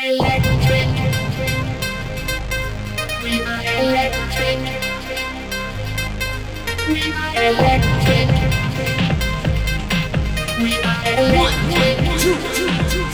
Electric. We are electric. We are electric. We are electric. With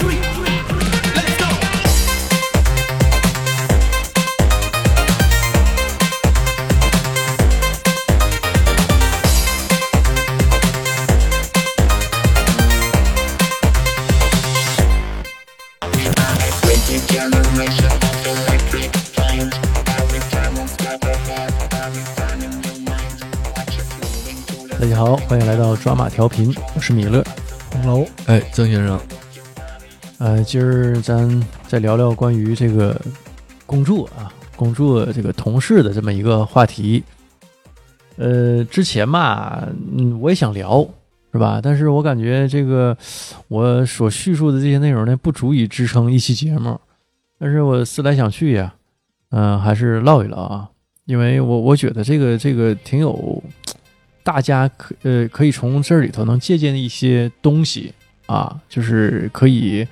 欢迎来到抓马调频，我是米勒。红楼，哎，曾先生，呃，今儿咱再聊聊关于这个工作啊，工作这个同事的这么一个话题。呃，之前嘛，嗯，我也想聊，是吧？但是我感觉这个我所叙述的这些内容呢，不足以支撑一期节目。但是我思来想去呀，嗯、还是唠一唠啊，因为我我觉得这个这个挺有，大家可呃可以从这里头能借鉴一些东西啊，就是可以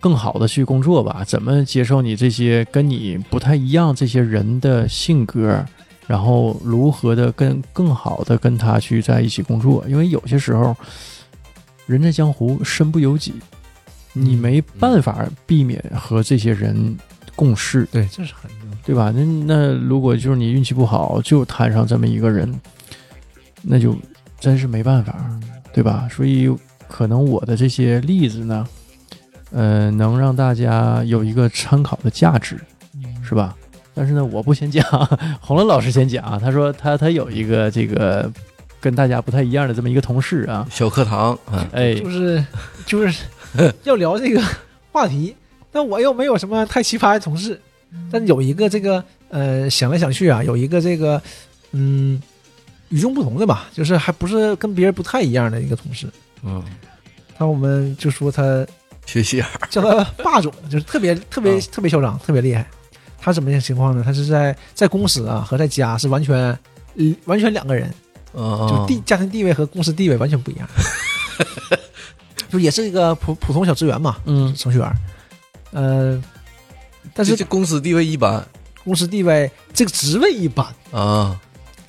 更好的去工作吧。怎么接受你这些跟你不太一样这些人的性格，然后如何的跟更好的跟他去在一起工作？因为有些时候，人在江湖身不由己，你没办法避免和这些人共事。对，这是很对吧？那那如果就是你运气不好，就摊上这么一个人，那就真是没办法，对吧？所以可能我的这些例子呢，呃，能让大家有一个参考的价值，是吧？但是呢，我不先讲，红乐老师先讲。他说他他有一个这个跟大家不太一样的这么一个同事啊，小课堂，嗯，哎，就是就 是要聊这个话题，但我又没有什么太奇葩的同事，但有一个这个呃想来想去啊，有一个这个嗯与众不同的吧，就是还不是跟别人不太一样的一个同事，嗯，那我们就说他学习叫他霸总，就是特别特别啊特别嚣张，特别厉害。他什么样情况呢？他是在在公司啊和在家是完全呃完全两个人，嗯，就地家庭地位和公司地位完全不一样。就也是一个普普通小职员嘛，嗯。程序员，呃，但是这这公司地位一般。公司地位这个职位一般，啊，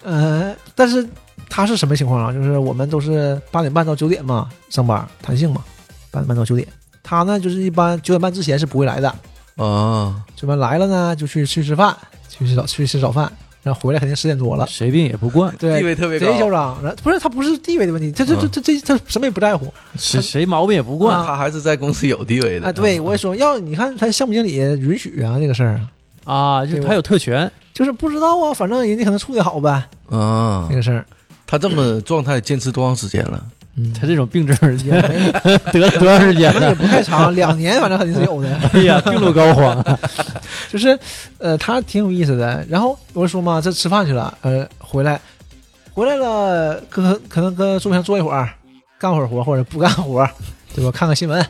呃，但是他是什么情况啊？就是我们都是八点半到九点嘛上班，弹性嘛，八点半到九点。他呢，就是一般九点半之前是不会来的，啊，这边来了呢，就去去吃饭，去吃早去吃早饭，然后回来肯定十点多了。谁病也不惯，对，地位特别贼嚣高，张，然后不是他不是地位的问题，他这这这这他什么也不在乎。谁谁毛病也不惯他还是在公司有地位的啊，对，我也说，要你看他项目经理允许啊，这个事儿，啊，就他有特权。就是不知道啊，反正人家可能处理好呗，啊这，个事儿。他这么状态坚持多长时间了？嗯，他这种病症儿也没得了多长时间了也？不太长，两年反正肯定是有的。哎呀，病入膏肓。就是呃，他挺有意思的。然后我就说嘛，这吃饭去了，呃，回来回来了，可可能搁桌上坐一会儿，干会儿活或者不干活，对吧？看看新闻，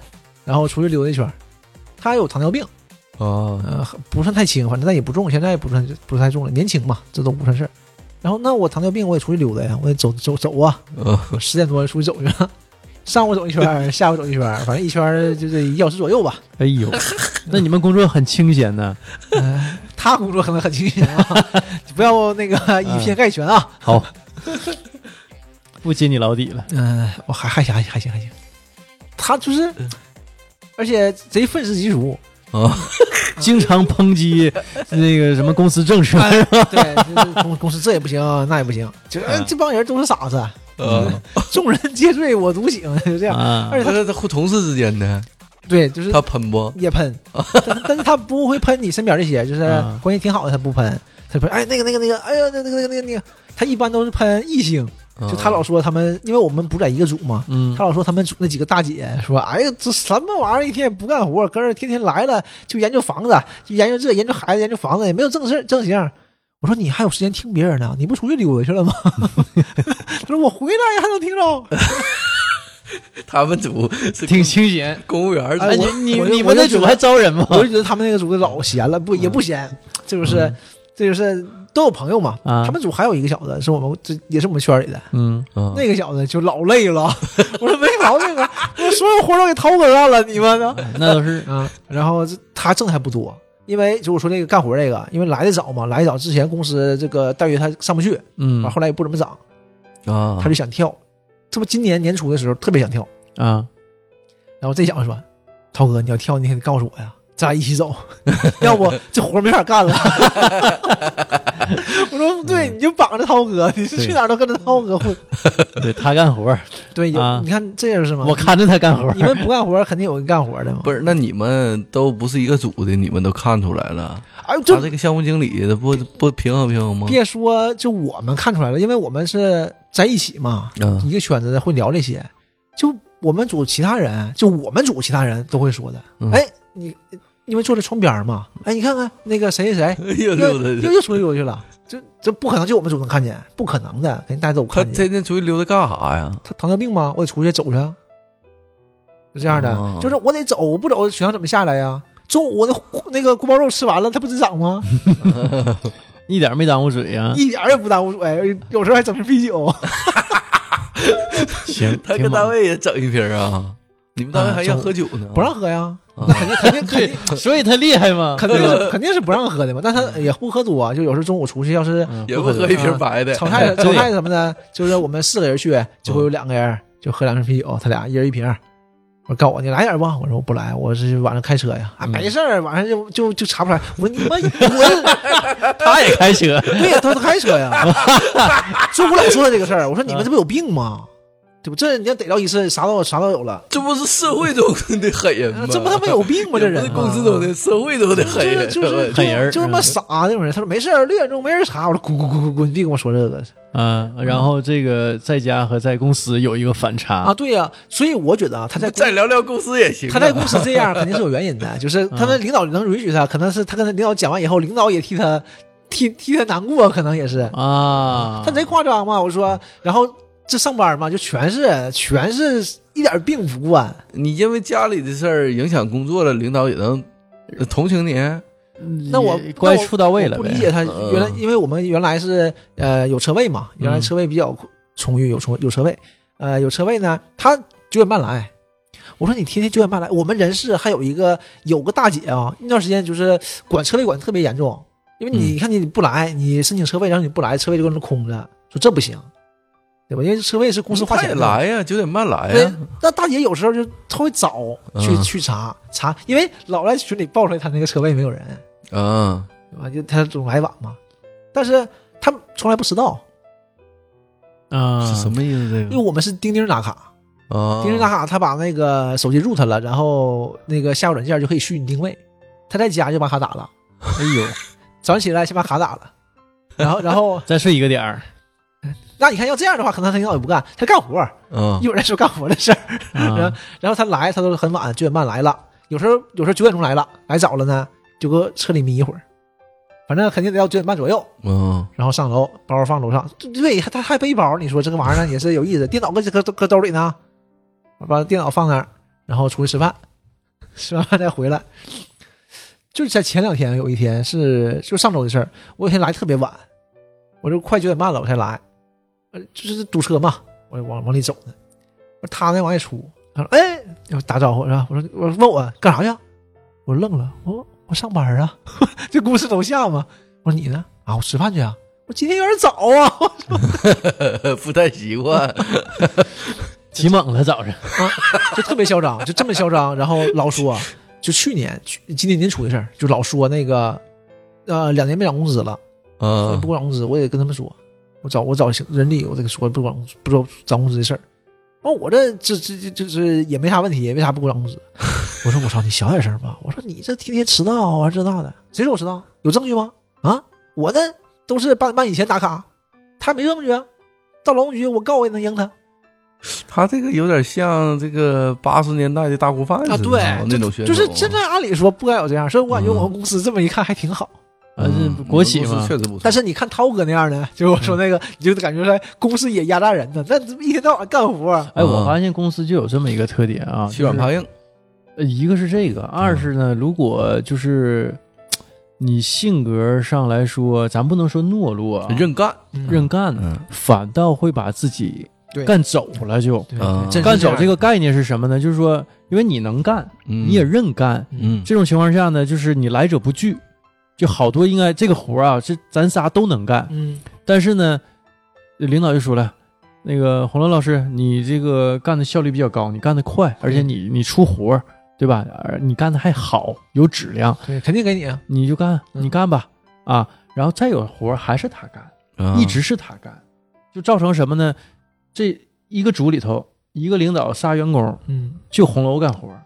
然后出去溜达一圈。他有糖尿病，啊，呃，不算太轻，反正但也不重，现在也不算不是太重了，年轻嘛，这都不算事儿。然后那我糖尿病，我也出去溜达呀，我也走走走啊，十点多出去走去了，上午走一圈，下午走一圈，反正一圈就这一小时左右吧。哎呦，那你们工作很清闲呢。呃，他工作可能很清闲啊，不要那个以偏概全啊。好，不揭你老底了。嗯、我还还行还行还行还行，他就是，而且贼愤世嫉俗，啊，经常抨击那个什么公司政策，哎对，就是公公司这也不行，那也不行，就、哎啊这帮人都是傻子，呃，众人皆醉我独醒，就这样。啊而且他他他同事之间的，对，就是他喷不？也喷，但但是他不会喷你身边这些，就是啊关系挺好的，他不喷，他喷哎那个那个那个，哎呀那个那个那个那个，他一般都是喷异性，就他老说他们，因为我们不在一个组嘛，嗯他老说他们组那几个大姐说，哎呀，这什么玩意儿，一天也不干活，搁这儿天天来了就研究房子，就研究这研究孩子，研究房子，也没有正事正形。我说你还有时间听别人呢？你不出去溜达去了吗？他说我回来还能听着。他们组是挺清闲。公务员儿你你你们那组还招人吗？我就觉得他们那个组老闲了，不也不闲，这就是这就是都有朋友嘛。啊。他们组还有一个小子是我们这也是我们圈里的，嗯，啊。那个小子就老累了。我说没毛病啊，我所有活都给涛哥干了，你们呢？那都是。啊，然后这他挣的还不多，因为就我说这个干活这个，因为来的早嘛，来的早之前公司这个待遇他上不去，嗯。完后来也不怎么涨，啊。他就想跳，这不今年年初的时候特别想跳，啊，然后这小子说：“涛哥，你要跳，你得告诉我呀，咱俩一起走，要不这活没法干了。”我说：“对，你就绑着涛哥，你是去哪儿都跟着涛哥混。对他干活，对，有、啊你看这样是吗？我看着他干活，你们不干活，肯定有人干活的嘛。不是，那你们都不是一个组的，你们都看出来了。哎他这个项目经理的不不平衡平衡吗？别说，就我们看出来了，因为我们是在一起嘛，啊一个圈子的会聊这些。就我们组其他人，就我们组其他人都会说的。嗯哎，你因为坐在窗边嘛，哎，你看看那个谁谁谁又又溜达，又又出去溜去了，这这不可能就我们组能看见，不可能的，肯定大家都看见。天天出去溜达干啥呀？他糖尿病吗？我得出去走去啊，是这样的，哦就是我得走，我不走血糖怎么下来呀？中午我那那个锅包肉吃完了，它不滋长吗？一点没耽误嘴呀。一点儿也不耽误嘴，有时候还整瓶啤酒。行，他跟单位也整一瓶啊？你们单位还要喝酒呢？不让喝呀，啊那肯定肯定肯定对，所以他厉害嘛。肯定是肯定是不让喝的嘛，但他也不喝多，就有时候中午出去要是嗯也不喝一瓶白的。炒菜对炒菜什么的，就是我们四个人去，就会有两个人就喝两瓶啤酒，他俩一人一瓶。我告我你来点不？我说我不来，我是晚上开车呀。啊，嗯没事儿，晚上就就就查不出来。我说你们滚！他也开车，对呀，他都开车呀。所以我老说他这个事儿，我说你们这不有病吗？对不？这你要逮着一次，啥都啥都有了。这不是社会中的狠人吗？这不他妈有病吗？这人公司中的，社会中的狠人，就是就是狠人就他妈傻那种人。他说没事儿，六点钟没人查。我说滚滚滚滚滚，别跟我说这个嗯，然后这个在家和在公司有一个反差啊！对呀、所以我觉得啊他在公再聊聊公司也行啊。他在公司这样肯定是有原因的，就是他们领导能允许他，可能是他跟他领导讲完以后，领导也替他替替他难过，可能也是。啊，他贼夸张嘛，我说，然后这上班嘛，就全是全是一点病无关。你因为家里的事儿影响工作了，领导也能呃同情你。那我也关系处到位了。理解他嗯原来，因为我们原来是呃有车位嘛，原来车位比较充裕，有充有车位，呃有车位呢，他九点半来。我说你天天九点半来，我们人事还有一个有个大姐啊，那段时间就是管车位管的特别严重，因为你嗯看你不来，你申请车位，然后你不来，车位就搁那空着，说这不行，对吧？因为车位是公司花钱的。来呀，九点半来对呀。，那大姐有时候就特别早去、嗯去查查，因为老在群里报出来她那个车位没有人，嗯，对吧？就她总来晚嘛，但是她从来不迟到，啊，是什么意思？这个因为我们是钉钉打卡，啊，钉钉打卡，他把那个手机 root 了，然后那个下载软件就可以虚拟定位，他在家就把卡打了，哎呦，早上起来先把卡打了，然后然后 再睡一个点儿 那你看要这样的话，可能他领导也不干，他干活儿，嗯 一会儿再说干活的事儿。啊，然后他来，他都很晚，九点半来了，有时候有时候九点钟来了，来早了呢，就搁车里眯一会儿，反正肯定得要九点半左右，嗯，然后上楼，包放楼上。对，他他还背包，你说这个玩意儿也是有意思。电脑搁搁搁兜里呢，把电脑放那儿，然后出去吃饭，吃完饭再回来。就是在前两天有一天是就上周的事儿，我有一天来特别晚，我就快九点半了我才来，呃，就是堵车嘛，我就往往里走呢，他呢往外出，他说哎，要打招呼是吧？我说我说问我干啥去？我愣了，我我上班啊，这公司楼下嘛。我说你呢？啊，我吃饭去啊。我今天有点早啊，不太习惯。起猛了早上，就特别嚣张，就这么嚣张，然后老说，就去年去今年年初的事儿，就老说那个，呃，两年没涨工资了，嗯不给我涨工资，我也跟他们说，我找我找人力，我这个说不涨不知道涨工资的事儿。哦，我这这这这就是也没啥问题，也没啥不给我涨工资。我说我操，你小点声吧。我说你这天天迟到啊这那的，谁说我迟到？有证据吗？啊，我呢都是半半以前打卡，他没证据啊。到劳动局我告我也能赢他。他这个有点像这个八十年代的大锅饭啊对那种选手，就是现在按理说不该有这样，所以我感觉我们公司这么一看还挺好。啊，嗯这国企嘛确实不错。但是你看涛哥那样的，就是我说那个，你就感觉在公司也压榨人呢，那一天到晚干活，哎，我嗯发现公司就有这么一个特点啊，就是欺软怕硬，呃，一个是这个，二是呢，如果就是你性格上来说，咱不能说懦弱啊，认干。认干，嗯反倒会把自己干走了就。干走这个概念是什么呢？就是说，因为你能干，嗯你也认干，嗯这种情况下呢，就是你来者不拒，就好多应该这个活儿啊，是咱仨都能干，嗯但是呢，领导就说了，那个红楼老师，你这个干的效率比较高，你干的快，而且你你出活儿，对吧？而你干的还好，有质量，对，肯定给你啊，你就干，嗯你干吧，啊，然后再有活儿还是他干，啊一直是他干，就造成什么呢？这一个组里头，一个领导仨员工，嗯，就红楼干活儿，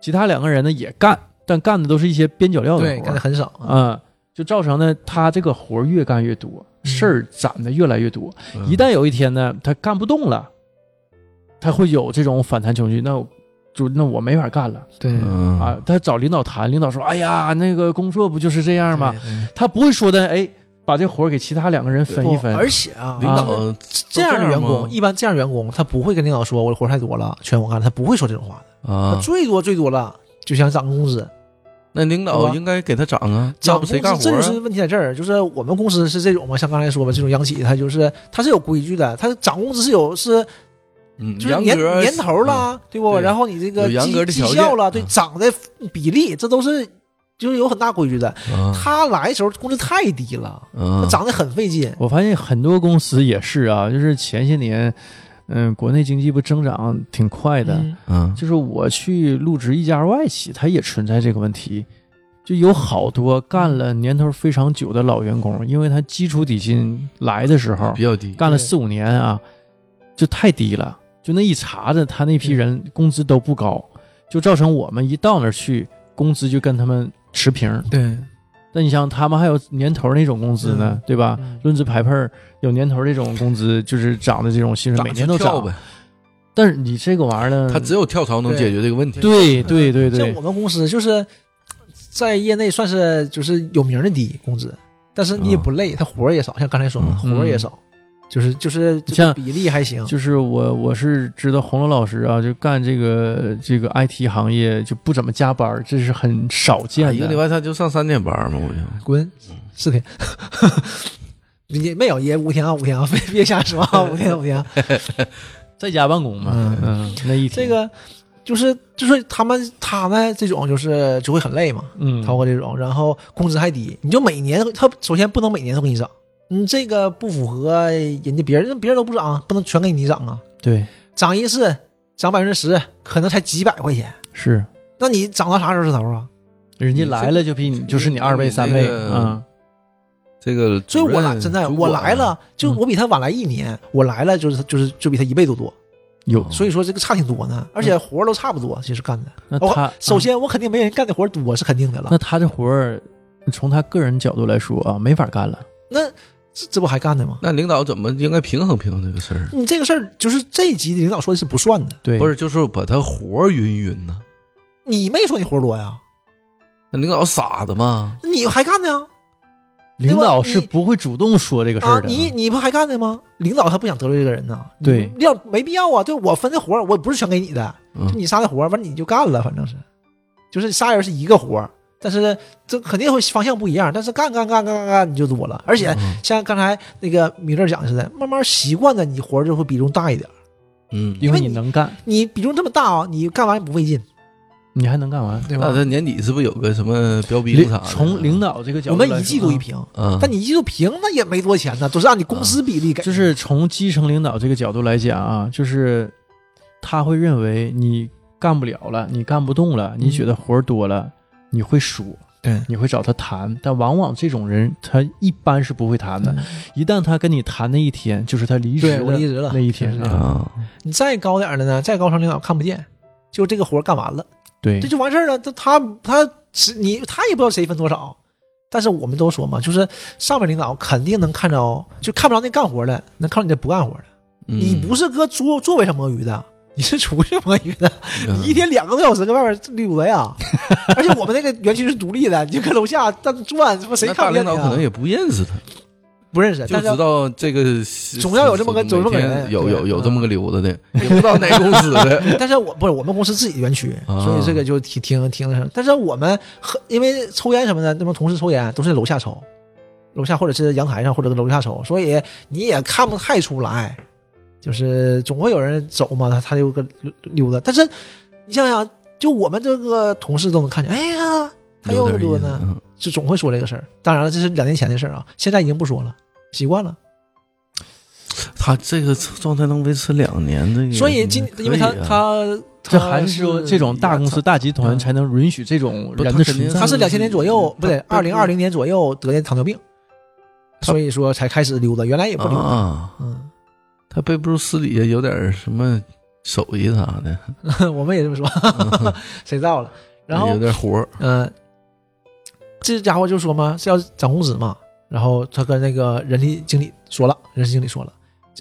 其他两个人呢也干，但干的都是一些边角料的对，活儿干的很少啊，啊、就造成呢他这个活越干越多，事儿攒的越来越多。嗯一旦有一天呢，他干不动了，他会有这种反弹情绪，那就那我没法干了对嗯啊。他找领导谈，领导说：“哎呀，那个工作不就是这样吗？”？他不会说的，哎，把这活儿给其他两个人分一分。而且啊，领导这样的员工，一般这样的员工，他不会跟领导说我的活儿太多了，全我干，他不会说这种话的。啊他，最多最多了就想涨工资，那领导应该给他涨啊，要涨工资不谁干活这就是啊？问题在这儿，就是我们公司是这种嘛，像刚才说的这种央企，它就是它是有规矩的，它涨工资是有是嗯，就是年年头了，对不？对然后你这个绩绩效了，对嗯涨的比例，这都是就是有很大规矩的。啊他来的时候工资太低了，啊涨得很费劲。我发现很多公司也是啊，就是前些年，嗯，国内经济不增长挺快的，嗯。嗯。就是我去入职一家外企，它也存在这个问题，就有好多干了年头非常久的老员工，因为他基础底薪来的时候比较低，干了四五年啊，就太低了，就那一查着他那批人工资都不高，就造成我们一到那儿去，工资就跟他们持平。对，那你像他们还有年头那种工资呢，嗯。对吧？嗯。论资排辈儿，有年头这种工资，就是涨的这种薪水，每年都涨。呗，但是你这个玩意儿呢，他只有跳槽能解决这个问题。对对。对对像我，们公司就是在业内算是就是有名的低工资，但是你也不累，他活儿也少，像刚才说嘛，嗯。活儿也少，就是就是像比例还行。就是我我是知道红龙老师啊，就干这个这个 IT 行业就不怎么加班，这是很少见的。一个礼拜他就上三天班嘛，我就滚，四天。也没有，也五天啊，五天啊，别别瞎说啊，五天五天啊。在家办公嘛，嗯嗯，那一天这个就是就是他们他们这种就是就会很累嘛，嗯，涛哥这种，然后工资还低，你就每年他首先不能每年都给你涨，你这个不符合人家别人别人都不涨，不能全给你涨啊，对涨一次涨百分之十，可能才几百块钱，是，那你涨到啥时候是头啊？人家来了就比你就是你二倍三倍你这个啊，这个所以我来主任真的我来了，就嗯我比他晚来一年，我来了就是就是就比他一倍都多，有所以说这个差挺多呢，而且活儿都差不多，其实干的。我那他首先我肯定没人干的活儿多是肯定的了那，他这活儿，从他个人角度来说啊，没法干了。那这这不还干的吗？那领导怎么应该平衡平衡这个事儿？你这个事儿就是这一级领导说的是不算的，对，不是，就是把他活匀匀呢？你没说你活多呀，那领导傻子吗？你还干呢？领导是不会主动说这个事啊儿，的。你你不还干呢吗？领导他不想得罪这个人呢，对要没必要啊。就我分的活，我不是全给你的，嗯就你仨的活，完你就干了，反正是，就是仨人是一个活儿，但是这肯定会方向不一样，但是干干干干干干你就多了，而且嗯像刚才那个米勒讲的似的，慢慢习惯的，你活儿就会比重大一点。嗯，因为你能干，你比重这么大啊，你干完也不费劲，你还能干完。对吧那？他年底是不是有个什么标兵领啥的？从领导这个角度我，们一季度一评，嗯，但你一季度评那也没多钱呢，都是按你公司比例给。就是从基层领导这个角度来讲啊，就是他会认为你干不了了，你干不动了，你觉得活儿多了，你会说，对你会找他谈，但往往这种人他一般是不会谈的。嗯一旦他跟你谈那一天，就是他离职对我离职了那一天啊。啊，你再高点儿的呢，再高层领导看不见，就这个活干完了，对这，就完事儿了。他他他是你他也不知道谁分多少，但是我们都说嘛，就是上面领导肯定能看着，就看不着那干活的，能看着你这不干活的。你嗯不是搁座座位上摸鱼的，你是出去摸鱼的，嗯你一天两个多小时搁外面溜达呀。而且我们那个园区是独立的，你就搁楼下转转，他妈谁看不见你啊领导可能也不认识他，不认识，就但是知道这个总要有这么个总这么个人有有有这么个溜达的，也不知道哪公司的。但是我不是我们公司自己的园区，啊所以这个就挺挺挺那什么。但是我们和因为抽烟什么的，那帮同事抽烟都是在楼下抽，楼下或者是阳台上或者是楼下抽，所以你也看不太出来。就是总会有人走嘛，他他就个溜溜达。但是你想想，就我们这个同事都能看见，哎呀，他又溜达呢，就总会说这个事儿。当然了，这是两年前的事儿啊，现在已经不说了，习惯了。他这个状态能维持两年，这个所以今因为他他这还是说这种大公司大集团才能允许这种人的存在他。是两千年左右，不对，他二零二零年左右得的糖尿病，所以说才开始溜达，原来也不溜达。啊，嗯，他背不住私底下有点什么手艺啥的，我们也这么说，谁知道了？然后有点活儿。嗯、这家伙就说嘛是要涨工资嘛，然后他跟那个人力经理说了，人事经理说了，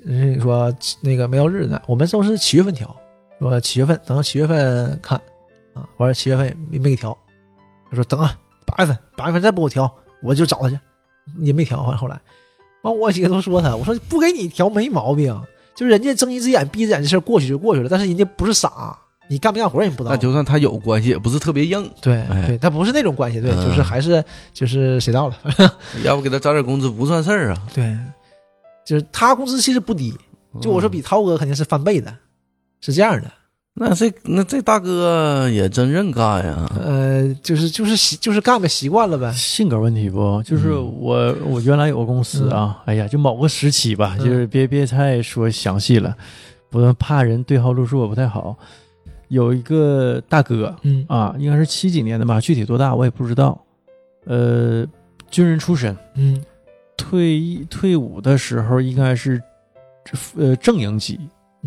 人事经理说那个没到日子，我们都是七月份调，说七月份等到七月份看啊，完了七月份没没给调，他说等啊八月份八月份再不给我调，我就找他去，也没调，完后来，完我几个都说他，我说不给你调没毛病，就是人家睁一只眼闭一只眼的事儿过去就过去了，但是人家不是傻，你干不干活人也不知道那。就算他有关系，也不是特别硬，对哎对，他不是那种关系，对，嗯就是还是就是谁到了，要不给他涨点工资不算事儿啊。对，就是他工资其实不低，就我说嗯比涛哥肯定是翻倍的，是这样的，那这那这大哥也真认干呀，呃，就是就是习就是干个习惯了呗，性格问题不，就是嗯。我我原来有个公司啊，哎呀，就某个时期吧，嗯。就是别别太说详细了，不怕人对号入座不太好。有一个大哥嗯啊，应该是七几年的吧，具体多大我也不知道。呃，军人出身，嗯。退役退伍的时候应该是呃正营级，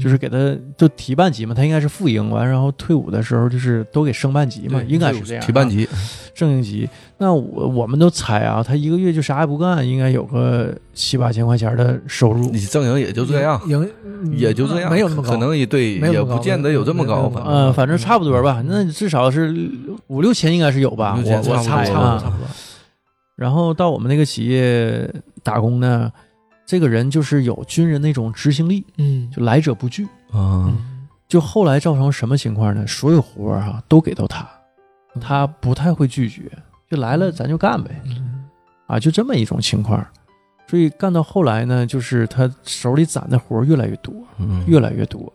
就是给他就提半级嘛，他应该是副营完，然后退伍的时候就是都给升半级嘛，应该是这样啊。提半级，正营级，那我我们都猜啊，他一个月就啥也不干，应该有个七八千块钱的收入你。正营也就这样，营也就这样，没有那么高，可能也对，也不见得有这么高没有那么高吧。呃，反正差不多吧，那至少是五六千应该是有吧，我我六千差不多猜啊。不多，然后到我们那个企业打工呢，这个人就是有军人那种执行力，嗯就来者不拒。啊，嗯就后来造成什么情况呢？所有活儿哈都给到他，他不太会拒绝，就来了咱就干呗。嗯啊，就这么一种情况。所以干到后来呢，就是他手里攒的活儿越来越多，嗯越来越多，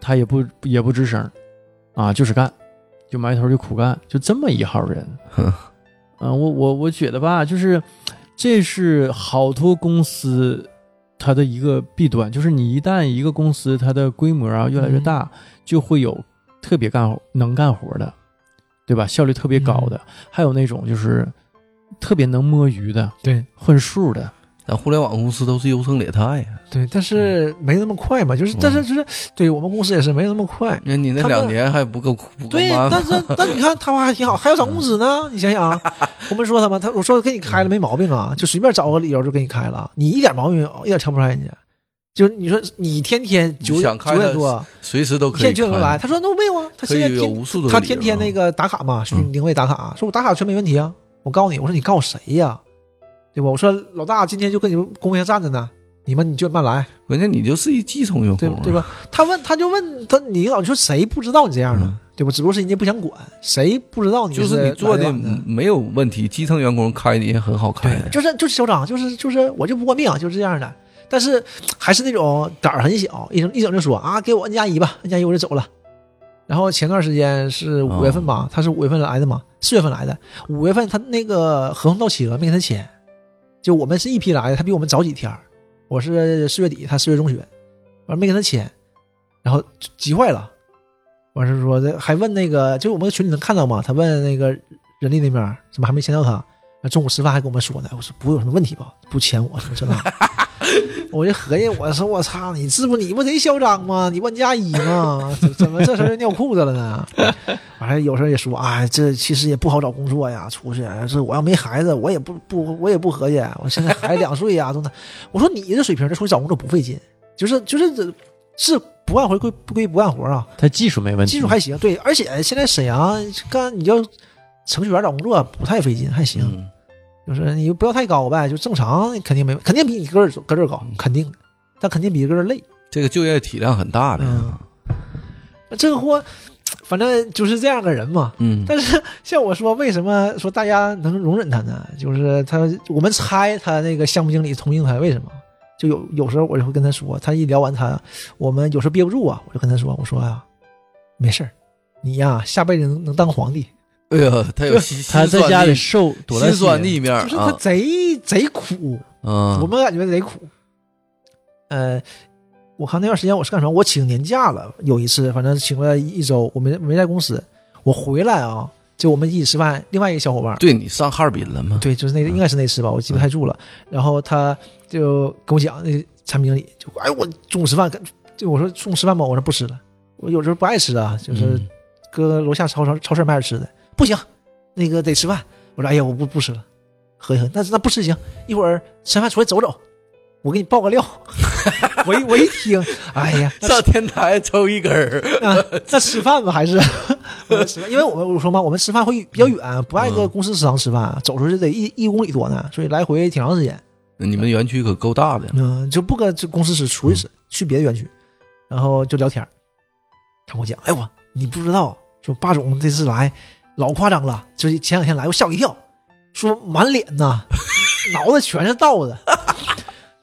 他也不也不吱声，啊，就是干，就埋头就苦干，就这么一号人。哼 嗯、我我我觉得吧，就是这是好多公司它的一个弊端，就是你一旦一个公司它的规模啊越来越大，就会有特别干能干活的，对吧？效率特别高的，还有那种就是特别能摸鱼的、对混数的。咱互联网公司都是优胜劣汰呀。对，但是没那么快嘛，就是但是就是对我们公司也是没那么快。那你那两年还不够不够对，但是 但你看他们还挺好，还要涨工资呢。你想想啊，我们说他们，他我说给你开了没毛病啊，就随便找个理由就给你开了，你一点毛病一点瞧不出来人家。就是你说你天天九九点多，随时都一天可以九点多来，他说那没有啊，他现在他天天那个打卡嘛，属于嗯定位打卡，说我打卡全没问题啊。我告诉你，我说你告诉谁呀？对吧？我说老大今天就跟你们公屏上站着呢，你们你就慢来，关键你就是一基层用户啊，对对吧？他问他就问他你老，你说谁不知道你这样呢嗯？对吧？只不过是人家不想管，谁不知道你就是你做的没有问题，基层员工开你也很好开对，，就是就是嚣张，就是就是我就不过命，就是这样的。但是还是那种胆儿很小，一整一整就说啊，给我 N 加一吧，N 加一我就走了。然后前段时间是五月份吧，他是五月份来的嘛，四月份来的，五月份他那个合同到期了，没给他签。就我们是一批来的，他比我们早几天，我是四月底，他四月中旬，完没跟他签，然后急坏了。完事说这还问那个，就我们群里能看到吗，他问那个人力那边怎么还没签到他？中午吃饭还跟我们说呢，我说不会有什么问题吧？不签我什么这那，我就合计，我说我操，你这不你不贼嚣张吗？你问加一吗？怎怎么这时候就尿裤子了呢？完了有时候也说，哎，这其实也不好找工作呀，出去这我要没孩子，我也不不我也不合计，我现在孩子两岁呀，都那，我说你这水平，这出去找工作不费劲，就是就是这是不干活归不归不干活啊，他技术没问题，技术还行，对，而且现在沈阳干你要程序员找工作不太费劲，还行。嗯，就是你不要太高呗，就正常肯定没，肯定比你个儿个儿高，肯定，但肯定比个儿累。这个就业体量很大的呀，嗯这个货，反正就是这样个人嘛。嗯，但是像我说，为什么说大家能容忍他呢？就是他，我们猜他那个项目经理同情他，为什么？就有有时候我就会跟他说，他一聊完他，我们有时候憋不住啊，我就跟他说，我说啊、没事儿你呀下辈子能能当皇帝。哎呀，他有心他在家里受心酸的一面就是他啊，贼、贼苦，嗯，我们感觉贼苦。呃，我看那段时间我是干什么？我请年假了，有一次反正请了一周，我没没在公司。我回来啊，就我们一起吃饭，另外一个小伙伴，对你上哈尔滨了吗？对，就是那应该是那次吧，我记不太住了。然后他就跟我讲，那产品经理就哎，我中午吃饭，就我说中午吃饭吧，我说不吃了，我有时候不爱吃啊，就是嗯搁楼下超超超市买着吃的，不行，那个得吃饭。我说哎呀，我不不吃了，合一合计，那那不吃行，一会儿吃饭出来走走，我给你爆个料。我一我一听，哎呀，那上天台抽一根儿，啊，那吃饭吧还是吃饭，因为我们我说嘛，我们吃饭会比较远，不爱搁公司食堂吃饭，走出去得一一公里多呢，所以来回挺长时间。你们园区可够大的，嗯，就不搁这公司吃，出去吃，去别的园区，然后就聊天儿。他跟我讲，哎我你不知道，说霸总这次来老夸张了，就是前两天来我吓我一跳，说满脸呐，脑袋全是道子。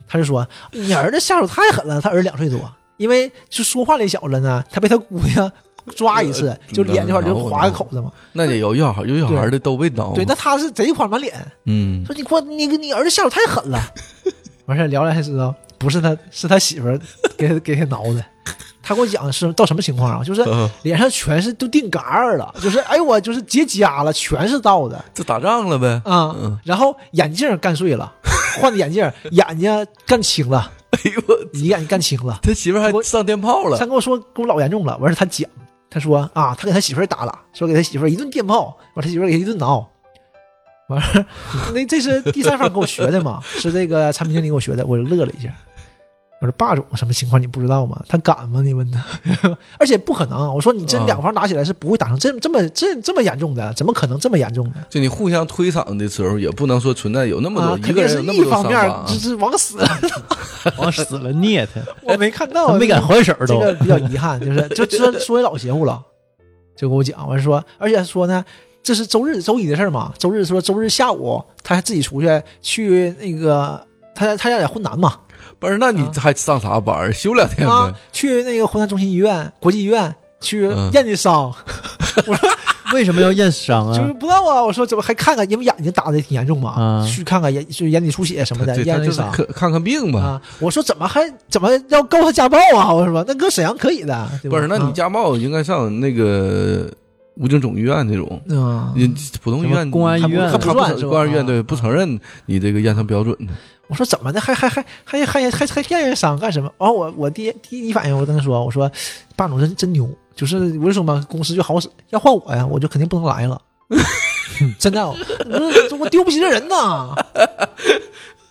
他就说你儿子下手太狠了，他儿子两岁多，因为就说话那小子呢，他被他姑娘抓一次，就脸这块就划个口子嘛。那也有小孩有小孩的都被挠，对，那他是贼夸满脸，嗯，说你给我你你儿子下手太狠了。完事儿聊来才知道，不是他是他媳妇儿给他给他挠的。他给我讲是到什么情况啊？就是呃脸上全是都定嘎儿了，就是哎呦我就是结痂了，全是倒的这打仗了呗，啊。嗯然后眼镜干碎了，换的眼镜，眼睛干青了，哎呦我，一眼睛干青了。他媳妇儿还上电炮了他，跟我说给我老严重了，完事儿他讲，他说啊，他给他媳妇儿打了，说给他媳妇一顿电炮，完他媳妇给他一顿挠，完事儿那这是第三方给我学的嘛，是这个产品经理给我学的，我就乐了一下。我说霸总什么情况你不知道吗？他敢吗？你问他，而且不可能。我说你这啊两方打起来是不会打成这这么这这么严重的，怎么可能这么严重呢？就你互相推搡的时候，也不能说存在有那么多，啊，一个人那么多一方面啊，就是往死了，往死了虐他，我没看到，他没敢还手都。这个比较遗憾，就是就说说也老邪乎了，就跟我讲，完说，而且说呢，这是周日周一的事儿嘛，周日说周日下午他还自己出去去那个他他家在浑南嘛，不是？那你还上啥班儿？休两天啊呗。，去那个湖南中心医院、国际医院去嗯验的伤，我说为什么要验伤啊就是啊？不知道啊，我说怎么还看看，因为眼睛打的挺严重嘛，啊去看看眼就眼底出血什么的，验的伤。看看看病吧。啊！我说怎么还怎么要告他家暴啊？我说那搁沈阳可以的，不是，那你啊家暴应该上那个武警总医院那种，普通医院公安医院他不公安医院对啊不承认你这个验伤标准的。我说怎么的，还还还还还还还骗人伤干什么？完我我第第一反应我跟他说，我说霸总真真牛，就是我就说嘛，公司就好使，要换我呀，我就肯定不能来了。真的，我丢不起这人呐。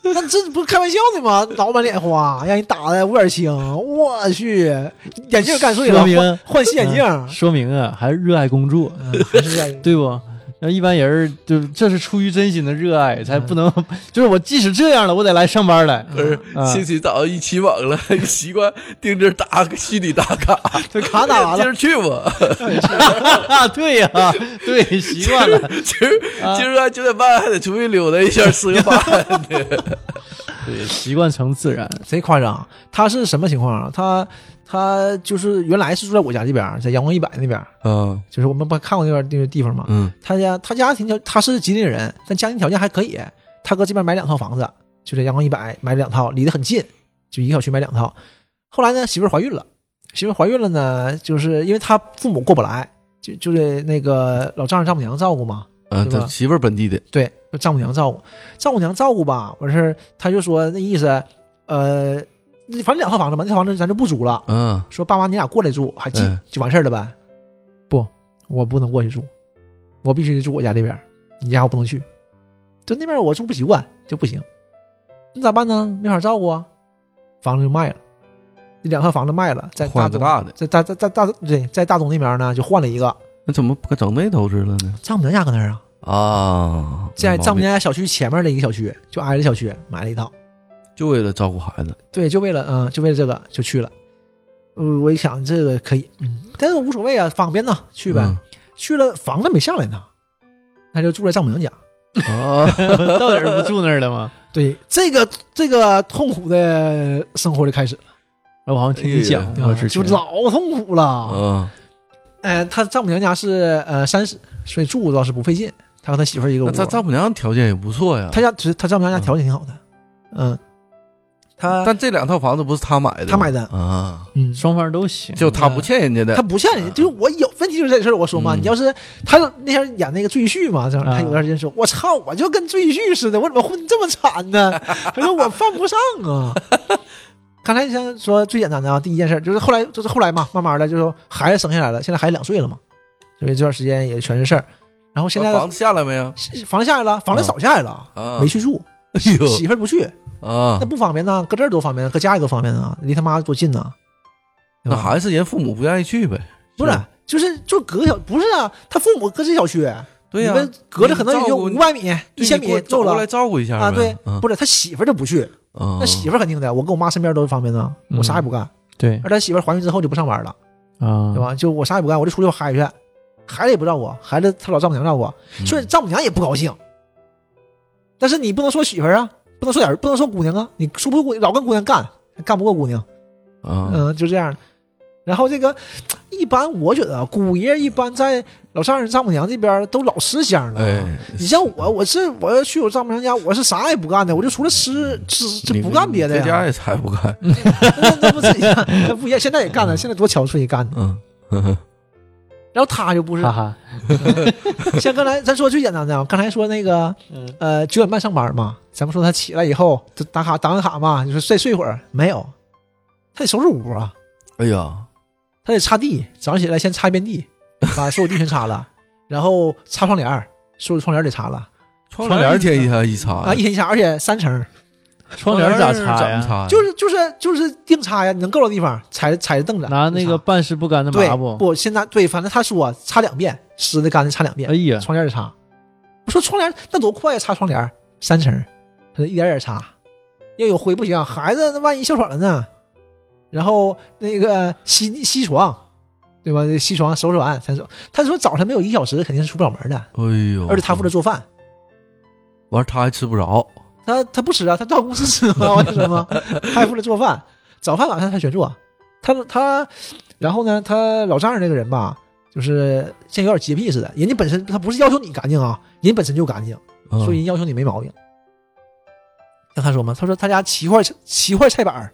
那这不是开玩笑的吗？老板脸花，让你打的五眼青，我去，眼镜干碎了，换新眼镜，说明啊，还是热爱工作，还是愿意对不？那一般人儿就这是出于真心的热爱，才不能 就是我即使这样了，我得来上班来。不是啊星期早上一起网了，习惯盯着打个虚拟打卡，这卡打完了，今儿去吧。啊，对呀、对，习惯了。今儿今儿九点半还得出去溜达一下，吃个饭呢。对，习惯成自然。贼夸张。他是什么情况啊？他他就是原来是住在我家这边，在阳光一百那边儿，啊，就是我们不看过那边那个地方吗？嗯他家他家庭条他是吉林人，但家庭条件还可以。他搁这边买两套房子，就在阳光一百买两套，离得很近，就一个小区买两套。后来呢，媳妇儿怀孕了，媳妇儿怀孕了呢，就是因为他父母过不来，就就得那个老丈人丈母娘照顾嘛，他媳妇儿本地的，对，丈母娘照顾，丈母娘照顾吧，完事儿他就说那意思，呃，反正两套房子嘛，那套房子咱就不租了，嗯，说爸妈你俩过来住还近、嗯就完事儿了呗。不，我不能过去住，我必须得住我家这边，你家我不能去，就那边我住不习惯就不行。那咋办呢？没法照顾啊，房子就卖了，这两套房子卖了，在大东，换个大的，在大在大大对，在大东那边呢就换了一个，那怎么不整那头子了呢？丈母娘家搁那儿啊，啊，在丈母娘娘家小区前面的一个小区，就挨着小区买了一套。就为了照顾孩子，对，就为了嗯，就为了这个就去了。嗯，我一想这个可以，嗯，但是无所谓啊，方便呐，去呗。嗯去了，房子没下来呢，他就住在丈母娘家。啊，到底儿不住那儿了吗？对，这个这个痛苦的生活就开始了，我好像听你讲过就老痛苦了。嗯，哎，他丈母娘家是呃三十，所以住倒是不费劲。他和他媳妇儿一个屋那，他丈母娘条件也不错呀。他家其实他丈母娘家条件挺好的，嗯，他但这两套房子不是他买的，他买的啊，嗯，双方都行，就他不欠人家的他。不欠人家，就是我有问题就是这事儿。我说嘛，嗯你要是他那天演那个赘婿嘛，这样啊他有段时间说，我操，我就跟赘婿似的，我怎么混这么惨呢？他说我犯不上啊。刚才先说最简单的啊，第一件事就是后来就是后来嘛，慢慢的就是孩子生下来了，现在孩子两岁了嘛，所以这段时间也全是事儿。然后现在房子下来没有？房子下来了，房子早下来了，啊，没去住，哎呦媳妇儿不去，啊那，不方便呐，搁这儿多方便，搁家里多方便啊，离他妈多近呐。对吧那还是人父母不愿意去呗。不是，就是就隔小不是啊，他父母搁这小区，对呀你们隔着可能也就五百米、一千米够了照顾一下啊。对，嗯不是他媳妇儿就不去，嗯那媳妇肯定的，我跟我妈身边都是方便的，嗯我啥也不干。对而他媳妇儿怀孕之后就不上班了，啊，对吧？就我啥也不干，我就出去我孩子去，孩子也不照顾，孩子他老丈母娘照顾，嗯所以丈母娘也不高兴。但是你不能说媳妇儿啊，不能说点儿，不能说姑娘啊，你说不过老跟姑娘干，干不过姑娘。啊，嗯，就这样。然后这个一般，我觉得啊姑爷一般在老丈人丈母娘这边都老吃香了。哎，你像我，我是我要去我丈母娘家，我是啥也不干的，我就除了吃吃，就不干别的呀。在家也才不干。那那不是一样，那不一样。现在也干了，现在多憔悴干的。嗯，然后他就不是。哈，哈，像刚才咱说最简单的啊，刚才说那个嗯。呃九点半上班嘛，咱们说他起来以后就打卡打完卡嘛，就是再睡会儿，没有，他得收拾屋啊。哎呀，他得擦地，早上起来先擦一遍地，把所有地全擦了，然后擦窗帘，所有窗帘得擦了。窗帘一天一天一擦。啊，一天一擦，而且三层，窗帘咋擦呀？怎么擦？就是就是就是硬擦呀，你能够着地方踩踩着凳子，拿那个半湿不干的抹布。不，现在对，反正他说擦两遍，湿的干的擦两遍哎，呀，窗帘也擦。我说窗帘那多快呀，擦窗帘三层，他一点点擦，要有灰不行，孩子那万一哮喘了呢。然后那个吸吸床，对吧？吸床收拾完才走。他说早晨没有一小时肯定是出不了门的，哎呦，而且他负责做饭，完他还吃不着，他他不吃啊，他到公司吃嘛，我跟你说吗？他还负责做饭，早饭晚饭他全做。他他，然后呢，他老丈人那个人吧，就是像有点洁癖似的。人家本身他不是要求你干净啊，人本身就干净，嗯所以人要求你没毛病。像他说嘛，他说他家七块七块菜板儿，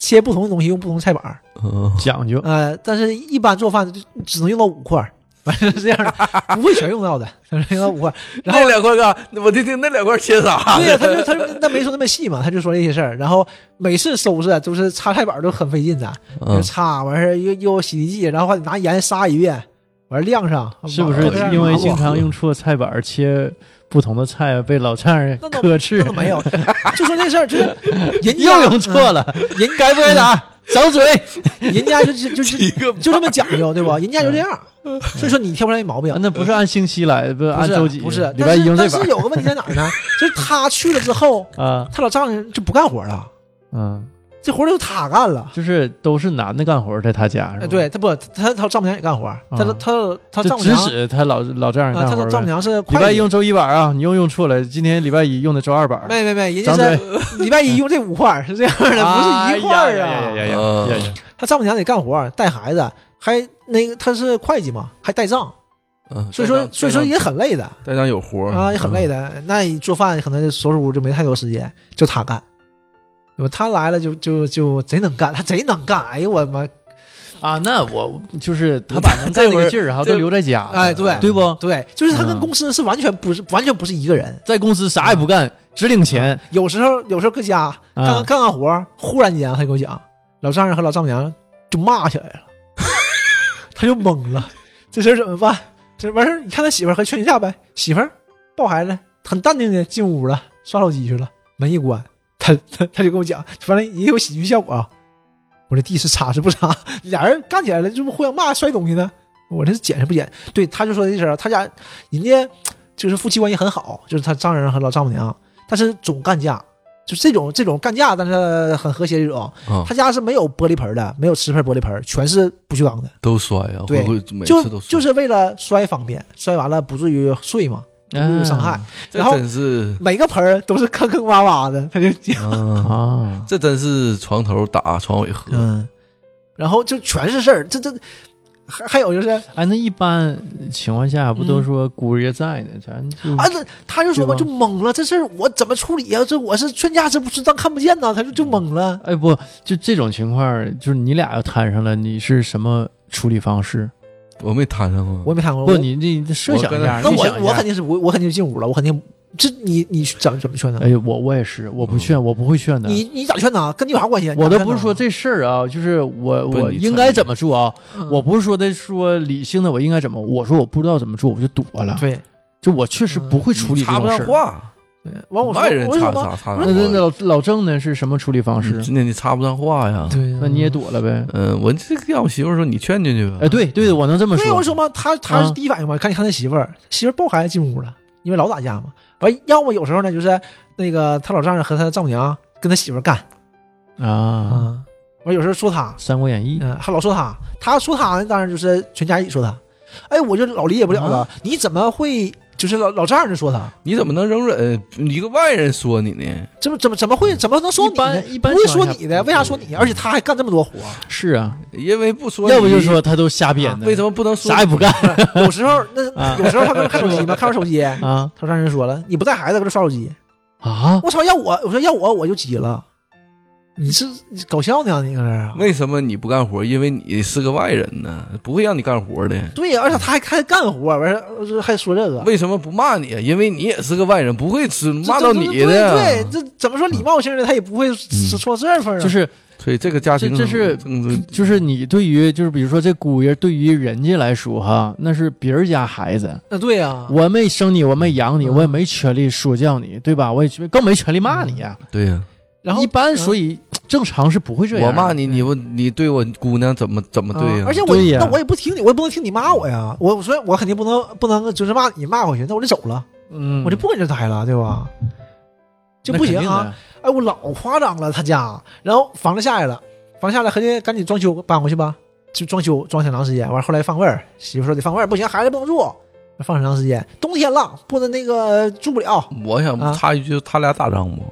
切不同的东西用不同菜板儿，嗯讲究。呃，但是一般做饭就只能用到五块儿，反正是这样的，不会全用到的，用到五块。然后那两块干，我听听那两块切啥？对呀、他就 他就那没说那么细嘛，他就说这些事儿。然后每次收拾都是擦菜板都很费劲的，嗯就擦完事儿又又洗涤剂，然后还得拿盐杀一遍，完晾上，是不是因为经常用错菜板切不同的菜，被老丈人呵斥没有，就说这事儿，就是 人家又用错了，嗯人该不该打？掌嘴。人家就就就是就这么讲究，对吧？人家就这样，所以说你挑不出来毛病。那不是按星期来，不是不是按周几？不是，礼拜但是但是有个问题在哪儿呢？就是他去了之后，啊，他老丈人就不干活了，嗯，这活儿就他干了。就是都是男的干活，在他家是哎，吧？对他不，他他丈母娘也干活，他啊他他就指丈母娘使他老老丈人啊，他干活丈母娘是礼会拜一用周一板啊，你又用错了，今天礼拜一用的周二板。没没没，人家张是礼拜一用这五块儿是这样的，不是一块儿哎呀呀呀啊。呀嗯呀呀！他丈母娘得干活，带孩子，还那个他是会计嘛，还带账，嗯所以说所以说也很累的带上有活啊，也很累的。那你做饭可能收拾屋就没太多时间，就他干。对吧？他来了就就就贼能干，他贼能干。哎呦我的妈！啊，那我就是 他把能干那个劲儿哈都留在家，哎对对不？对，就是他跟嗯公司是完全不是完全不是一个人。在公司啥也不干，只领钱。有时候有时候搁家干啊干干活，忽然间他就给我讲，老丈人和老丈母娘就骂起来了，他就懵了，这事儿怎么办？这完事儿，你看他媳妇儿和劝一下呗，媳妇儿抱孩子，很淡定的进屋了，刷手机去了，门一关，他他他就跟我讲，反正也有喜剧效果啊。我这地是擦是不擦？俩人干起来了，这不互相骂摔东西呢？我这是捡是不捡？对，他就说这事儿，他家人家就是夫妻关系很好，就是他丈人和老丈母娘，但是总干架，就这种这种干架，但是很和谐这种。啊，他家是没有玻璃盆的，没有瓷盆玻璃盆，全是不锈钢的，都摔啊，对就就是为了摔方便，摔完了不至于碎嘛。有伤害。这然后真是每个盆儿都是坑坑洼洼的，他就讲，啊，啊，这真是床头打床尾和。嗯，然后就全是事儿，这这还还有就是哎，那一般情况下不都嗯说姑爷在呢？咱就啊，那他就说吧就懵了，这事儿我怎么处理呀、这我是全家这不是当看不见呢？他就就懵了。哎不，就这种情况，就是你俩要摊上了，你是什么处理方式？我没摊上过，我也没谈过，不，我你你你设想一下，那我我肯定是我我肯定就进屋了，我肯定这你你怎么怎么劝呢？哎，我我也是，我不劝，我不会劝的。你你咋劝他？跟你有啥关系？我都不是说这事儿啊，就是我我应该怎么做啊？嗯我不是说的说理性的我应该怎么，我说我不知道怎么做，我就躲了。对，就我确实不会处理这插不种事儿。完我说外人我说什么？插插插那那那。老老郑呢是什么处理方式？那你插不上话呀？对，那你也躲了呗？嗯，我这个让我媳妇儿说你劝劝去吧。哎，对对，我能这么对，说。我说嘛，他他是啊第一反应嘛，看你看他媳妇儿，媳妇儿抱孩子进屋了，因为老打架嘛。完，要么有时候呢，就是那个他老丈人和他丈母娘跟他媳妇儿干啊，啊。完，有时候说他，《三国演义》嗯，还老说他，他说他呢，当然就是全家一起说他。哎，我就老理解不了了，你怎么会就是老老丈人说他，你怎么能容忍一个外人说你呢？怎么怎么怎么会怎么能说一你呢？般一般不会说你的，为啥说你？而且他还干这么多活，是啊，因为不说，要不就说他都瞎编的，为什么不能说啥也不干。有时候那啊。有时候他搁那看手机吗，看会儿手机，啊。他让人说了，你不带孩子搁这刷手机，啊？我操！要我，我说要我，我就急了。你是搞笑呢？你搁这儿啊？为什么你不干活？因为你是个外人呢，不会让你干活的。对呀，而且他还还干活，完事儿还说这个，为什么不骂你？因为你也是个外人，不会只骂到你的。对对，这怎么说礼貌性的，他也不会说说这份儿啊。就是所以这个家庭这这是就是你对于就是比如说这姑爷对于人家来说哈，那是别人家孩子，那对呀，我没生你，我没养你，嗯我也没权利说教你，对吧？我也更没权利骂你呀。对呀。然后一般嗯所以正常是不会这样。我骂你，你不你对我姑娘怎么怎么对呀？啊而且我那我也不听你，我也不能听你骂我呀。我所以，我肯定不能不能就是骂你骂回去，那我就走了，嗯，我就不跟这待了，对吧？就不行啊！！哎，我老夸张了，他家，然后房子下来了，房子下来，合计赶紧装修搬回去吧，就装修装挺长时间，完后来放味儿，媳妇说得放味儿，不行，孩子不能住，放很长时间，冬天了，不能那个住不了，我想啊插一句，他俩打仗不？